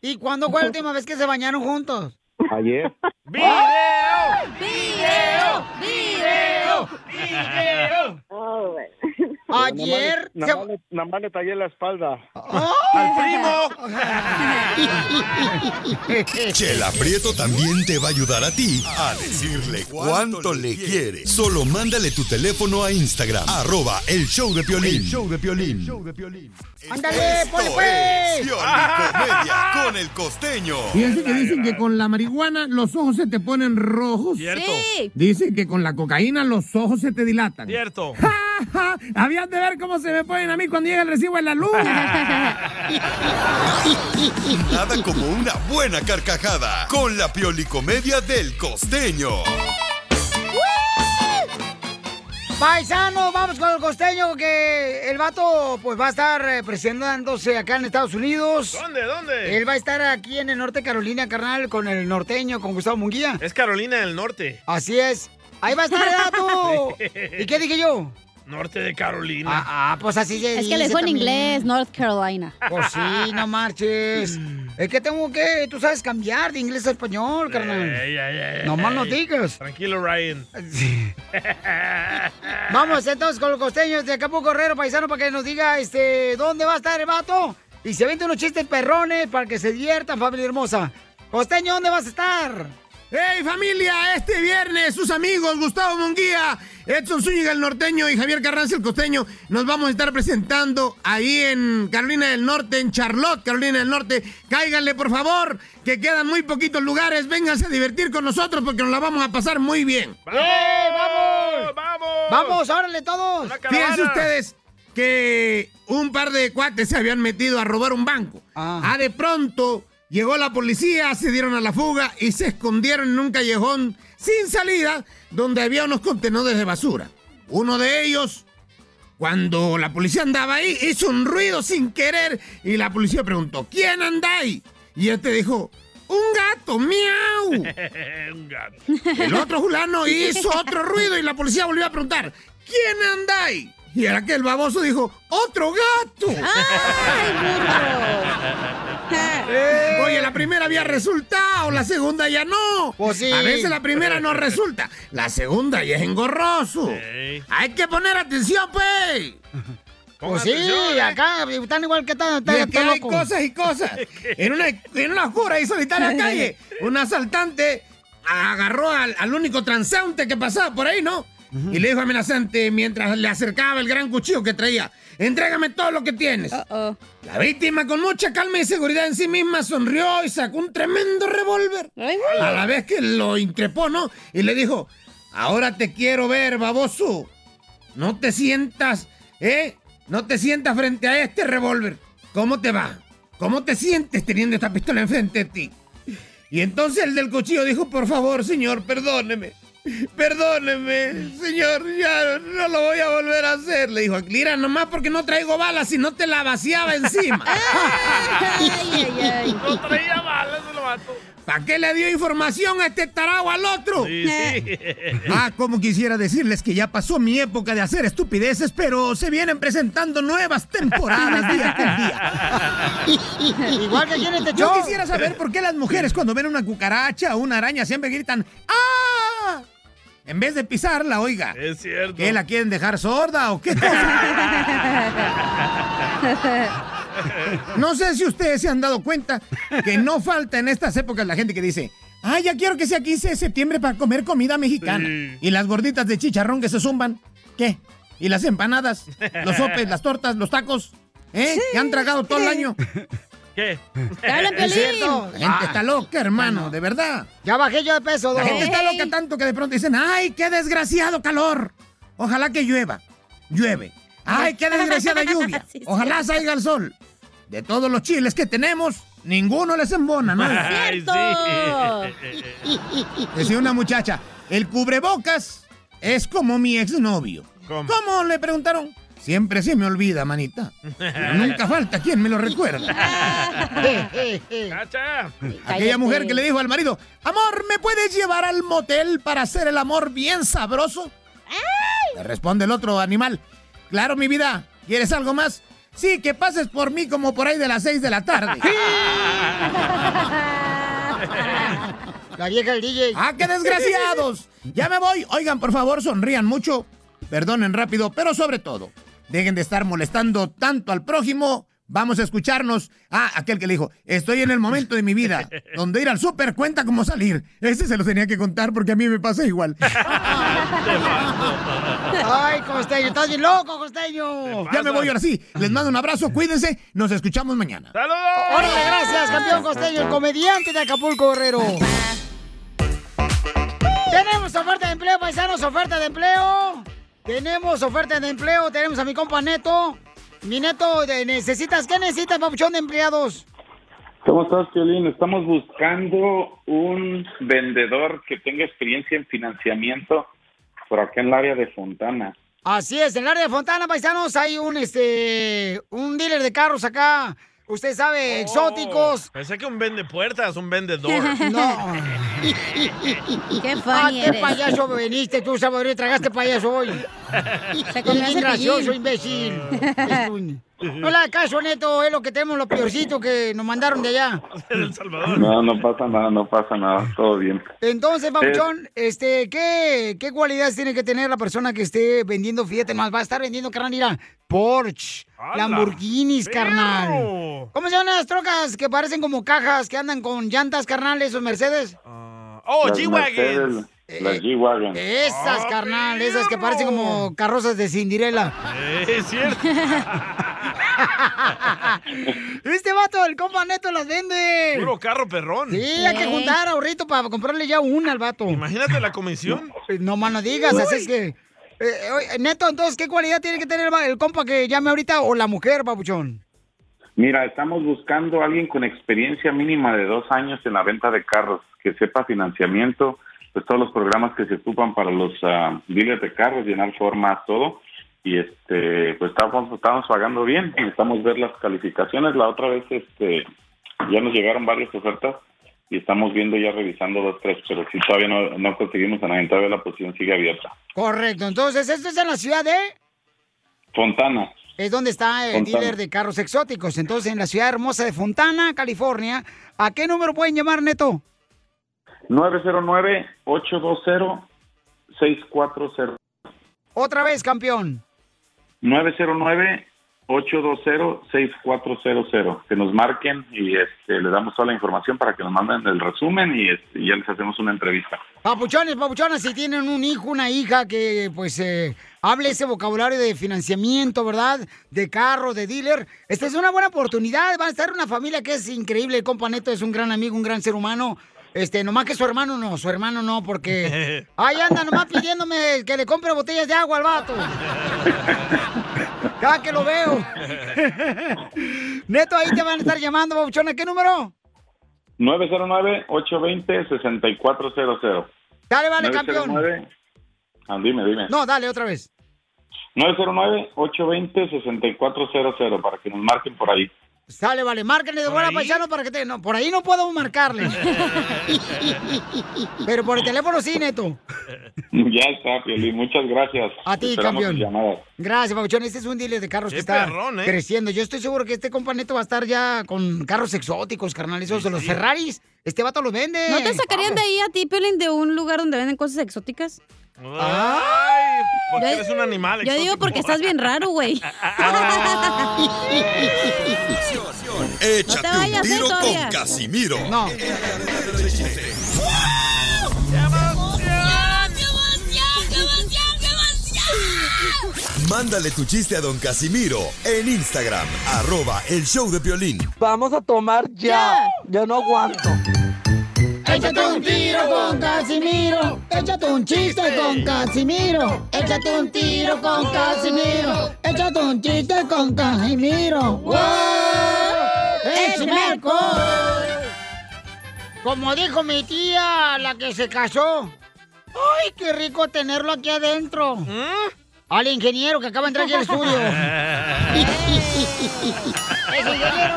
¿Y cuándo fue la última vez que se bañaron juntos? Ayer. ¡Video! ¡Video! ¡Video! ¡Video! Ayer Nada más, le, nada más le tallé la espalda. ¡Al Chela Prieto también te va a ayudar a ti a decirle cuánto le quiere. Solo mándale tu teléfono a Instagram, arroba el show de Piolín. El show de Piolín. ¡Ándale, ponle pues! Comedia con el costeño. Fíjense que dicen que con la marihuana los ojos se te ponen rojos. Cierto. Sí. Dicen que con la cocaína los ojos se te dilatan. Cierto. Habían de ver cómo se me ponen a mí cuando llega el recibo de la luz. Nada como una buena carcajada con la Piolicomedia del costeño. Paisano, vamos con el costeño que el vato pues va a estar eh, presentándose acá en Estados Unidos. ¿Dónde, dónde? Él va a estar aquí en el norte de Carolina, carnal, con el norteño, con Gustavo Munguía. Es Carolina del Norte. Así es. Ahí va a estar el vato. ¿Y qué dije yo? Norte de Carolina. Ah, ah, pues así se Es que le dijo en inglés, North Carolina. Pues sí, no marches. Es que tengo que, tú sabes, cambiar de inglés a español, carnal. Ey, ey, ey, No más ey. no digas. Tranquilo, Ryan. Vamos entonces con los costeños de Acapulco Correro, paisano, para que nos diga este dónde va a estar el vato. Y se vende unos chistes perrones para que se diviertan, familia hermosa. Costeño, ¿dónde vas a estar? ¡Hey familia! Este viernes sus amigos Gustavo Munguía, Edson Zúñiga el norteño y Javier Carranza el costeño nos vamos a estar presentando ahí en Carolina del Norte, en Charlotte, Carolina del Norte. Cáiganle por favor, que quedan muy poquitos lugares. Vénganse a divertir con nosotros porque nos la vamos a pasar muy bien. ¡Eh, vamos! ¡Vamos! ¡Vamos, órale todos! Fíjense ustedes que un par de cuates se habían metido a robar un banco. Ah, de pronto llegó la policía, se dieron a la fuga y se escondieron en un callejón sin salida donde había unos contenedores de basura. Uno de ellos, cuando la policía andaba ahí, hizo un ruido sin querer y la policía preguntó, ¿quién anda ahí? Y este dijo, un gato, miau. Un gato. El otro fulano hizo otro ruido y la policía volvió a preguntar, ¿quién anda ahí? Y era que el baboso dijo, ¡otro gato! Oye, la primera había resultado, la segunda ya no. Pues sí. A veces la primera no resulta, la segunda ya es engorroso. Hay que poner atención, pues. Pues sí, acá están igual que están. Y es que hay cosas y cosas. En una, en una oscura y solitaria calle, un asaltante agarró al, al único transeúnte que pasaba por ahí, ¿no? Y le dijo amenazante mientras le acercaba el gran cuchillo que traía. Entrégame todo lo que tienes. La víctima con mucha calma y seguridad en sí misma sonrió y sacó un tremendo revólver. A la vez que lo increpó, ¿no? Y le dijo, ahora te quiero ver, baboso. No te sientas, ¿eh? No te sientas frente a este revólver. ¿Cómo te va? ¿Cómo te sientes teniendo esta pistola enfrente de ti? Y entonces el del cuchillo dijo, por favor, señor, perdóneme. Perdóneme, señor, ya no lo voy a volver a hacer. Le dijo, mira, nomás porque no traigo balas y no te la vaciaba encima. No traía balas el vato. ¿Para qué le dio información a este tarao al otro? Sí, sí. Ah, como quisiera decirles que ya pasó mi época de hacer estupideces, pero se vienen presentando nuevas temporadas día con día. Igual que en este Yo show. quisiera saber por qué las mujeres cuando ven una cucaracha o una araña siempre gritan ¡Ah! En vez de pisarla, oiga. Es cierto. ¿Qué la quieren dejar sorda o qué? No sé si ustedes se han dado cuenta que no falta en estas épocas la gente que dice, ah, ya quiero que sea 15 de septiembre para comer comida mexicana. Sí. Y las gorditas de chicharrón que se zumban, ¿qué? ¿Y las empanadas? ¿Los sopes, las tortas, los tacos? ¿Eh? Que han tragado todo el año. ¿Qué? Es cierto. La gente está loca, hermano, de verdad. Ya bajé yo de peso, La don. gente está loca tanto que de pronto dicen, ¡ay, qué desgraciado calor! Ojalá que llueva. Llueve. ¡Ay, qué desgraciada lluvia! Sí, sí. Ojalá salga el sol. De todos los chiles que tenemos, ninguno les embona, ¿no? Ay, sí. Decía una muchacha, el cubrebocas es como mi exnovio. ¿Cómo? ¿Cómo? Le preguntaron. Siempre se me olvida, manita. Pero nunca falta quien me lo recuerda. ¡Cacha! Aquella mujer que le dijo al marido, amor, ¿me puedes llevar al motel para hacer el amor bien sabroso? Le responde el otro animal, claro, mi vida, ¿quieres algo más? Sí, que pases por mí como por ahí de las seis de la tarde. La vieja del DJ. ¡Ah, qué desgraciados! Ya me voy. Oigan, por favor, sonrían mucho. Perdonen rápido, pero sobre todo, dejen de estar molestando tanto al prójimo. Vamos a escucharnos. Ah, aquel que le dijo, estoy en el momento de mi vida donde ir al súper cuenta como salir. Ese se lo tenía que contar porque a mí me pasa igual. Ay, costeño, estás bien loco, costeño. Ya me voy ahora sí. Les mando un abrazo, cuídense. Nos escuchamos mañana. ¡Saludos! Órale, gracias, campeón costeño, el comediante de Acapulco Guerrero. Tenemos oferta de empleo, paisanos, oferta de empleo. Tenemos oferta de empleo, tenemos a mi compa Neto. Mi Neto, ¿necesitas qué necesitas, papuchón de empleados? ¿Cómo estás, Piolín? Estamos buscando un vendedor que tenga experiencia en financiamiento por acá en el área de Fontana. Así es, en el área de Fontana, paisanos, hay un este un dealer de carros acá, usted sabe, exóticos. Pensé que un vende puertas, un vendedor. No. Qué Ah, funny qué eres. payaso veniste tú, Salvador, tragaste payaso hoy. Se cepillín. gracioso, imbécil. Es No caso, Neto, es lo que tenemos, lo peorcito que nos mandaron de allá. El Salvador. No, no pasa nada, no pasa nada, todo bien. Entonces, Papuchón, este, ¿qué, ¿qué cualidades tiene que tener la persona que esté vendiendo? Fíjate más, va a estar vendiendo, carnal, mira, Porsche, ¡Hala! Lamborghinis, carnal. ¿Cómo se llaman las trocas que parecen como cajas, que andan con llantas, carnal, esos Mercedes? Ah, Oh, G-Wagons. Mercedes, Las G-Wagon. Esas, carnal, esas que parecen como carrozas de Cinderella. Eh, Es cierto. Este vato, el compa Neto las vende. Puro carro perrón. Sí, hay que juntar ahorrito para comprarle ya una al vato. Imagínate la comisión. No más no digas, así es que... eh, Neto, entonces, ¿qué cualidad tiene que tener el compa que llame ahorita o la mujer, babuchón? Mira, estamos buscando a alguien con experiencia mínima de dos años en la venta de carros, que sepa financiamiento, pues todos los programas que se ocupan para los ah, dealers de carros, llenar formas, todo. Y este, pues estamos, estamos pagando bien, necesitamos ver las calificaciones. La otra vez, este, ya nos llegaron varias ofertas y estamos viendo ya revisando dos, tres, pero si todavía no, no conseguimos a nadie, todavía la posición sigue abierta. Correcto, entonces, esto es en la ciudad de... Fontana. Es donde está el Fontana. dealer de carros exóticos. Entonces, en la ciudad hermosa de Fontana, California. ¿A qué número pueden llamar, Neto? 909-820-6400. Otra vez, campeón. 909-820-6400. Que nos marquen y este, le damos toda la información para que nos manden el resumen y, este, y ya les hacemos una entrevista. Papuchones, papuchonas, si tienen un hijo, una hija que pues eh, hable ese vocabulario de financiamiento, ¿verdad? De carro, de dealer. Esta es una buena oportunidad. Va a estar una familia que es increíble. El compa Neto es un gran amigo, un gran ser humano. Este, nomás que su hermano no, su hermano no, porque ahí anda nomás pidiéndome que le compre botellas de agua al vato. Cada que lo veo. Neto, ahí te van a estar llamando, papuchona. ¿Qué número? 909-820-6400. Dale, vale, campeón. 909 Ah, dime, dime. No, dale, otra vez. 909-820-6400 para que nos marquen por ahí. Sale, vale, márquenle de buena paisano para que te. No, por ahí no podemos marcarle. Pero por el teléfono sí, Neto. ya está, Piolín. Muchas gracias. A ti, Esperamos campeón. Gracias, Pabuchón. Este es un dealer de carros Qué que está perrón, ¿eh? creciendo. Yo estoy seguro que este compa Neto va a estar ya con carros exóticos, carnal. Esos de los Ferraris. Este vato los vende. ¿No te sacarían de ahí a ti, Piolín, de un lugar donde venden cosas exóticas? Ay, porque Yo- eres un animal Yo digo exótico. porque estás bien raro, güey. Échate No te vayas, un eh, tiro con Casimiro. No. Mándale tu chiste a don Casimiro en Instagram, arroba el show de Piolín. Vamos a tomar ya. Ya no aguanto. Échate un tiro con Casimiro. Échate un chiste con Casimiro. Échate un tiro con Casimiro. Échate un chiste con Casimiro. ¡Wow! ¡Échame! Como dijo mi tía, la que se casó. ¡Ay, qué rico tenerlo aquí adentro! Al ingeniero que acaba de entrar aquí al estudio. ¡Es ingeniero!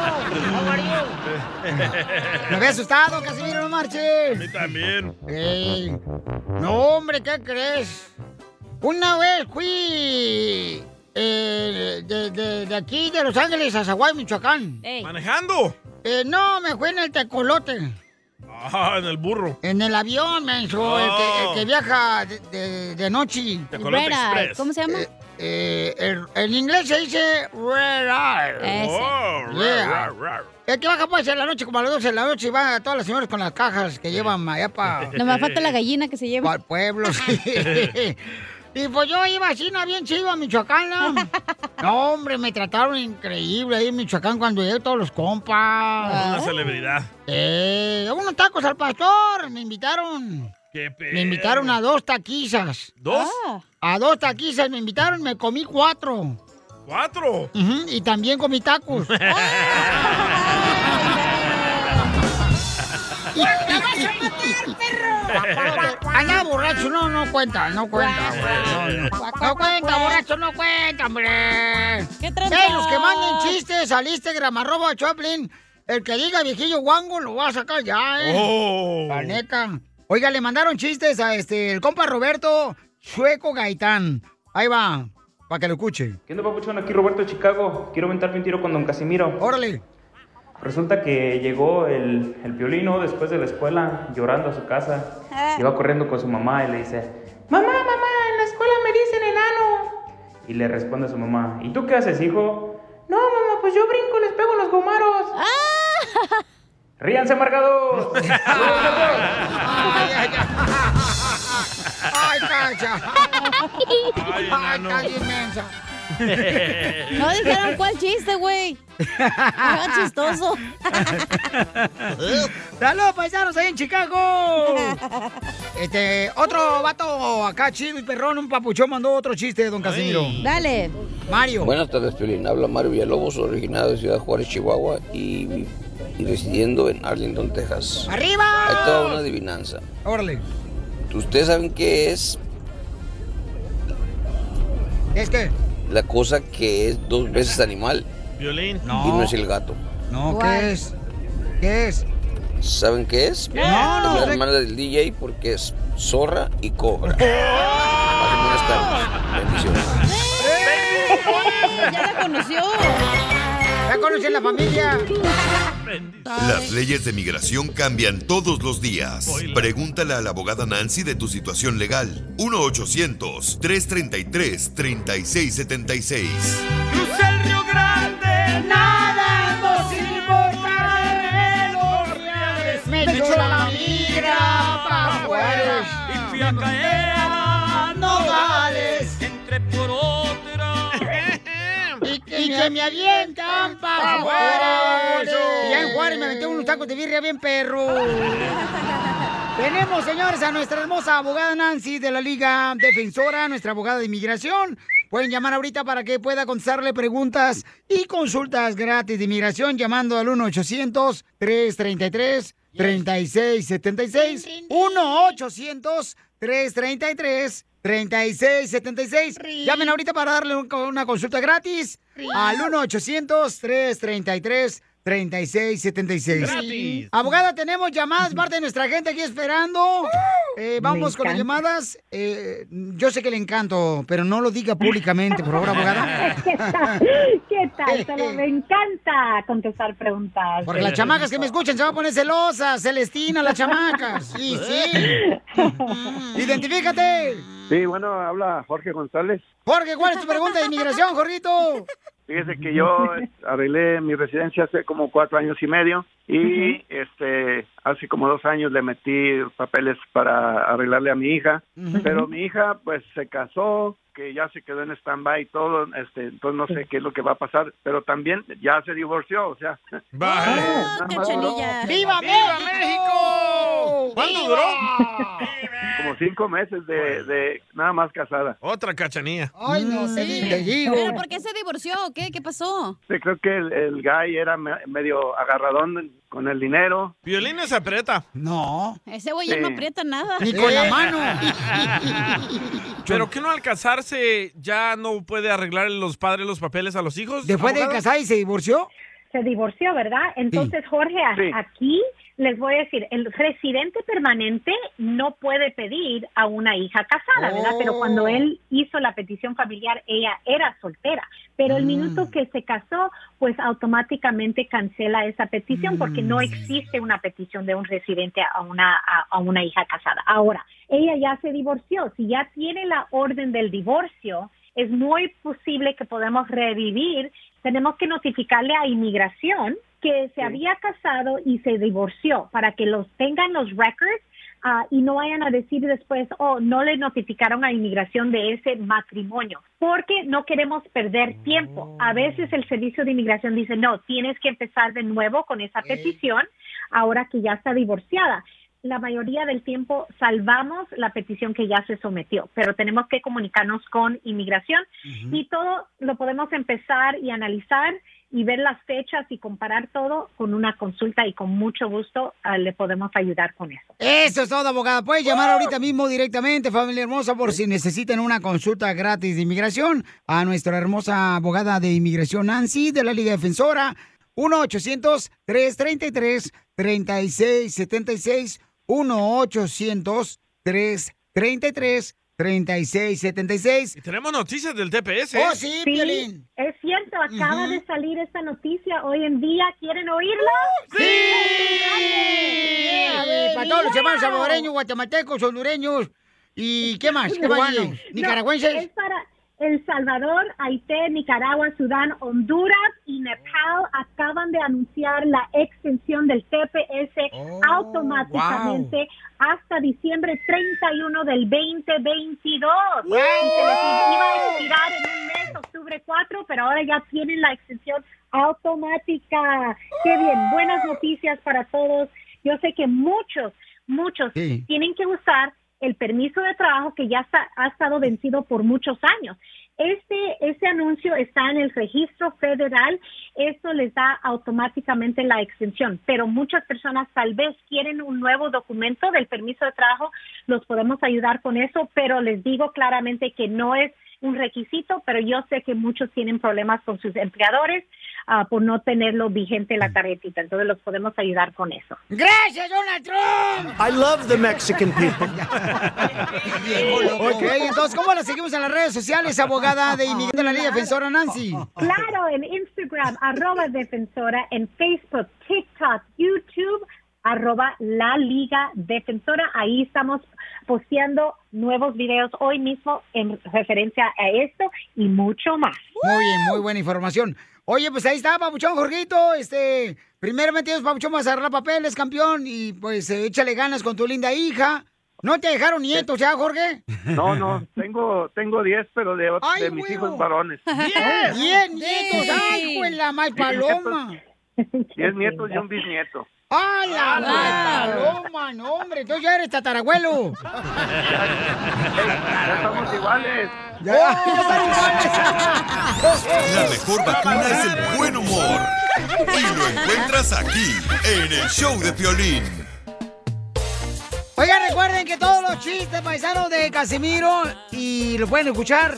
Me había asustado, Casimiro, no marches. A mí también. Ey. No, hombre, ¿qué crees? Una vez fui eh, de, de- de aquí, de Los Ángeles, a Zaguay, Michoacán. ¿Manejando? Eh, no, me fui en el tecolote. Ah, en el burro. En el avión, menso, el, que, el que Oh. viaja de, de- de noche. ¿cómo se llama? Eh, eh, el- en inglés se dice Red Eye. Ese. Oh, Yeah. El que baja pues en la noche, como a las 12 de la noche, y van a todas las señoras con las cajas que llevan allá para... Nomás falta la gallina que se lleva. Al pueblo, sí. Y pues yo iba así, ¿no? Bien chido a Michoacán, ¿no? No, hombre, me trataron increíble ahí en Michoacán cuando llegué todos los compas. Una celebridad. Eh, unos tacos al pastor, me invitaron. Qué Me invitaron a dos taquizas. ¿Dos? A dos taquizas me invitaron, me comí cuatro. ¿Cuatro? Ujú, y también comí tacos. Anda borracho, no, no cuenta, no cuenta, güey. No, no. No cuenta, borracho, no cuenta, hombre. ¿Qué Eh, los que manden chistes al Instagram, arroba Choplin, el que diga viejillo guango lo va a sacar ya, eh. Oh. La neta. Oiga, le mandaron chistes a este, el compa Roberto Chueco Gaitán. Ahí va, para que lo escuche. ¿Qué onda, papuchón? Aquí Roberto de Chicago. Quiero aventarme un tiro con don Casimiro. Órale. Resulta que llegó el, el violino después de la escuela llorando a su casa. Iba corriendo con su mamá y le dice, Mamá, mamá, en la escuela me dicen enano. Y le responde a su mamá, ¿y tú qué haces, hijo? No, mamá, pues yo brinco, les pego los gomaros. ¡Ríanse, amargados! ¡Ay! Ay, ¡Ay, enano. está inmensa! No dijeron cuál chiste, güey. Hagan chistoso. ¡Saludos, paisanos, ahí en Chicago! Este, otro vato acá chido y perrón, un papuchón, mandó otro chiste, don Casimiro. Dale. Mario. Buenas tardes, Piolín. Habla Mario Villalobos, originario de Ciudad Juárez, Chihuahua y, y residiendo en Arlington, Texas. ¡Arriba! Hay toda una adivinanza. Órale. ¿Ustedes saben qué es ¿Es qué? La cosa que es dos veces animal Violín. y no es el gato? No, ¿Cuál? ¿qué es? ¿Qué es? ¿Saben qué es? No, no Es la hermana del DJ porque es zorra y cobra. Buenas tardes. Bendiciones. Ya la conoció. Ya conocen la familia. Las leyes de migración cambian todos los días. Pregúntale a la abogada Nancy de tu situación legal. 1-800-333-3676. Crucé el Río Grande, nada nos importa los reales. Me echó la migra pa' afuera. Y fui a caer Que me avientan pa' Pa' afuera. ya en Juárez me aventé unos tacos de birria bien perro. Tenemos, señores, a nuestra hermosa abogada Nancy de la Liga Defensora, nuestra abogada de inmigración. Pueden llamar ahorita para que pueda contestarle preguntas y consultas gratis de inmigración llamando al 1-800-333-3676. 1-800-333-3676. Llamen ahorita para darle un- una consulta gratis al 1-800-333-3676. 3676. Gratis. Abogada, tenemos llamadas, parte de nuestra gente aquí esperando. Eh, vamos con las llamadas. Eh, yo sé que le encanto, pero no lo diga públicamente, por favor, abogada. ¿Qué tal? ¿Qué tal? Pero me encanta contestar preguntas. Porque las chamacas que me escuchan se van a poner celosas, Celestina, las chamacas. Sí, sí. Identifícate. Sí, bueno, habla Jorge González. Jorge, ¿cuál es tu pregunta de inmigración, Jorgito? Fíjese que yo arreglé mi residencia hace como cuatro años y medio y este hace como dos años le metí papeles para arreglarle a mi hija, pero mi hija pues se casó, que ya se quedó en stand-by y todo, este, entonces no sé qué es lo que va a pasar, pero también ya se divorció, o sea. ¡Viva, México! ¿Cuánto duró? como cinco meses de, de nada más casada. Otra cachanilla. Ay, no sé, te digo. ¿Pero por qué se divorció o qué? ¿Qué pasó? Sí, creo que el, el guy era me- medio agarradón con el dinero. Violín se aprieta. No. Ese güey ya no Sí. aprieta nada. Ni con la mano. Pero que no al casarse ya no puede arreglar los padres los papeles a los hijos. Después de abogada? casar y se divorció. Se divorció, ¿verdad? Entonces, Jorge, a- Sí. aquí les voy a decir, el residente permanente no puede pedir a una hija casada, ¿verdad? Oh. Pero cuando él hizo la petición familiar, ella era soltera. Pero el minuto que se casó, pues automáticamente cancela esa petición porque no existe una petición de un residente a una, a, a una hija casada. Ahora, ella ya se divorció. Si ya tiene la orden del divorcio, es muy posible que podamos revivir. Tenemos que notificarle a inmigración que se había casado y se divorció para que los tengan los records ah, y no vayan a decir después, oh, no le notificaron a inmigración de ese matrimonio, porque no queremos perder tiempo. A veces el servicio de inmigración dice, no, tienes que empezar de nuevo con esa petición ahora que ya está divorciada. La mayoría del tiempo salvamos la petición que ya se sometió, pero tenemos que comunicarnos con inmigración y todo lo podemos empezar y analizar y ver las fechas y comparar todo con una consulta y con mucho gusto ah, le podemos ayudar con eso. Eso es todo, abogada. Puedes llamar ahorita mismo directamente, familia hermosa, por si necesitan una consulta gratis de inmigración a nuestra hermosa abogada de inmigración Nancy de la Liga Defensora. 1-800-333-3676. 1-800-333-3676. Y tenemos noticias del TPS. Oh, sí, Piolín. Es cierto, acaba de salir esta noticia hoy en día. ¿Quieren oírla? ¡Sí! Para todos los hermanos salvadoreños, guatemaltecos, hondureños y ¿qué más? Oye, Cubanos, no, nicaragüenses. es para El Salvador, Haití, Nicaragua, Sudán, Honduras y Nepal acaban de anunciar la extensión del TPS automáticamente hasta diciembre 31 del 2022. Y se les iba a expirar en un mes, octubre 4, pero ahora ya tienen la extensión automática. Qué bien, buenas noticias para todos. Yo sé que muchos, muchos Sí. tienen que usar el permiso de trabajo que ya está- ha estado vencido por muchos años. Este, este anuncio está en el registro federal, esto les da automáticamente la extensión, pero muchas personas tal vez quieren un nuevo documento del permiso de trabajo, los podemos ayudar con eso, pero les digo claramente que no es un requisito, pero yo sé que muchos tienen problemas con sus empleadores ah, por no tenerlo vigente la tarjetita, entonces los podemos ayudar con eso. ¡Gracias, Donald Trump! I love the Mexican people. Ok, entonces, ¿cómo la seguimos en las redes sociales, abogada de inmigrante de la ley defensora Nancy? Claro, en Instagram, arroba defensora, en Facebook, TikTok, YouTube, arroba la Liga Defensora. Ahí estamos posteando nuevos videos hoy mismo en referencia a esto y mucho más. Muy bien, muy buena información. Oye, pues ahí está, Papuchón Jorgito. Este, primeramente Dios, Papuchón, vas a agarrar papeles, campeón, y pues eh, échale ganas con tu linda hija. ¿No te dejaron nietos ya, Jorge? No, no, tengo tengo 10, pero de, Ay, de mis hijos varones. ¡Diez! ¡Diez nietos! ¡Ay, la mal paloma! 10 nietos y un bisnieto. ¡Ay, la Ah, paloma! No, hombre, tú ya eres tatarabuelo. Ya estamos iguales. Ya. La mejor vacuna es el buen humor. Y lo encuentras aquí, en el show de Piolín. Oigan, recuerden que todos los chistes paisanos de Casimiro y lo pueden escuchar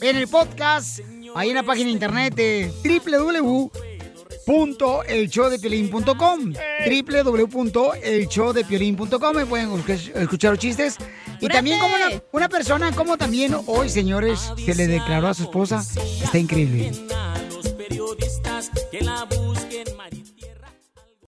en el podcast, ahí en la página de internet de www.elshowdepiolín.com www.elshowdepiolín.com Me pueden escuch- escuchar los chistes. Y también como una, una persona, como también hoy, señores, se le declaró a su esposa. Está increíble. los periodistas que la buscan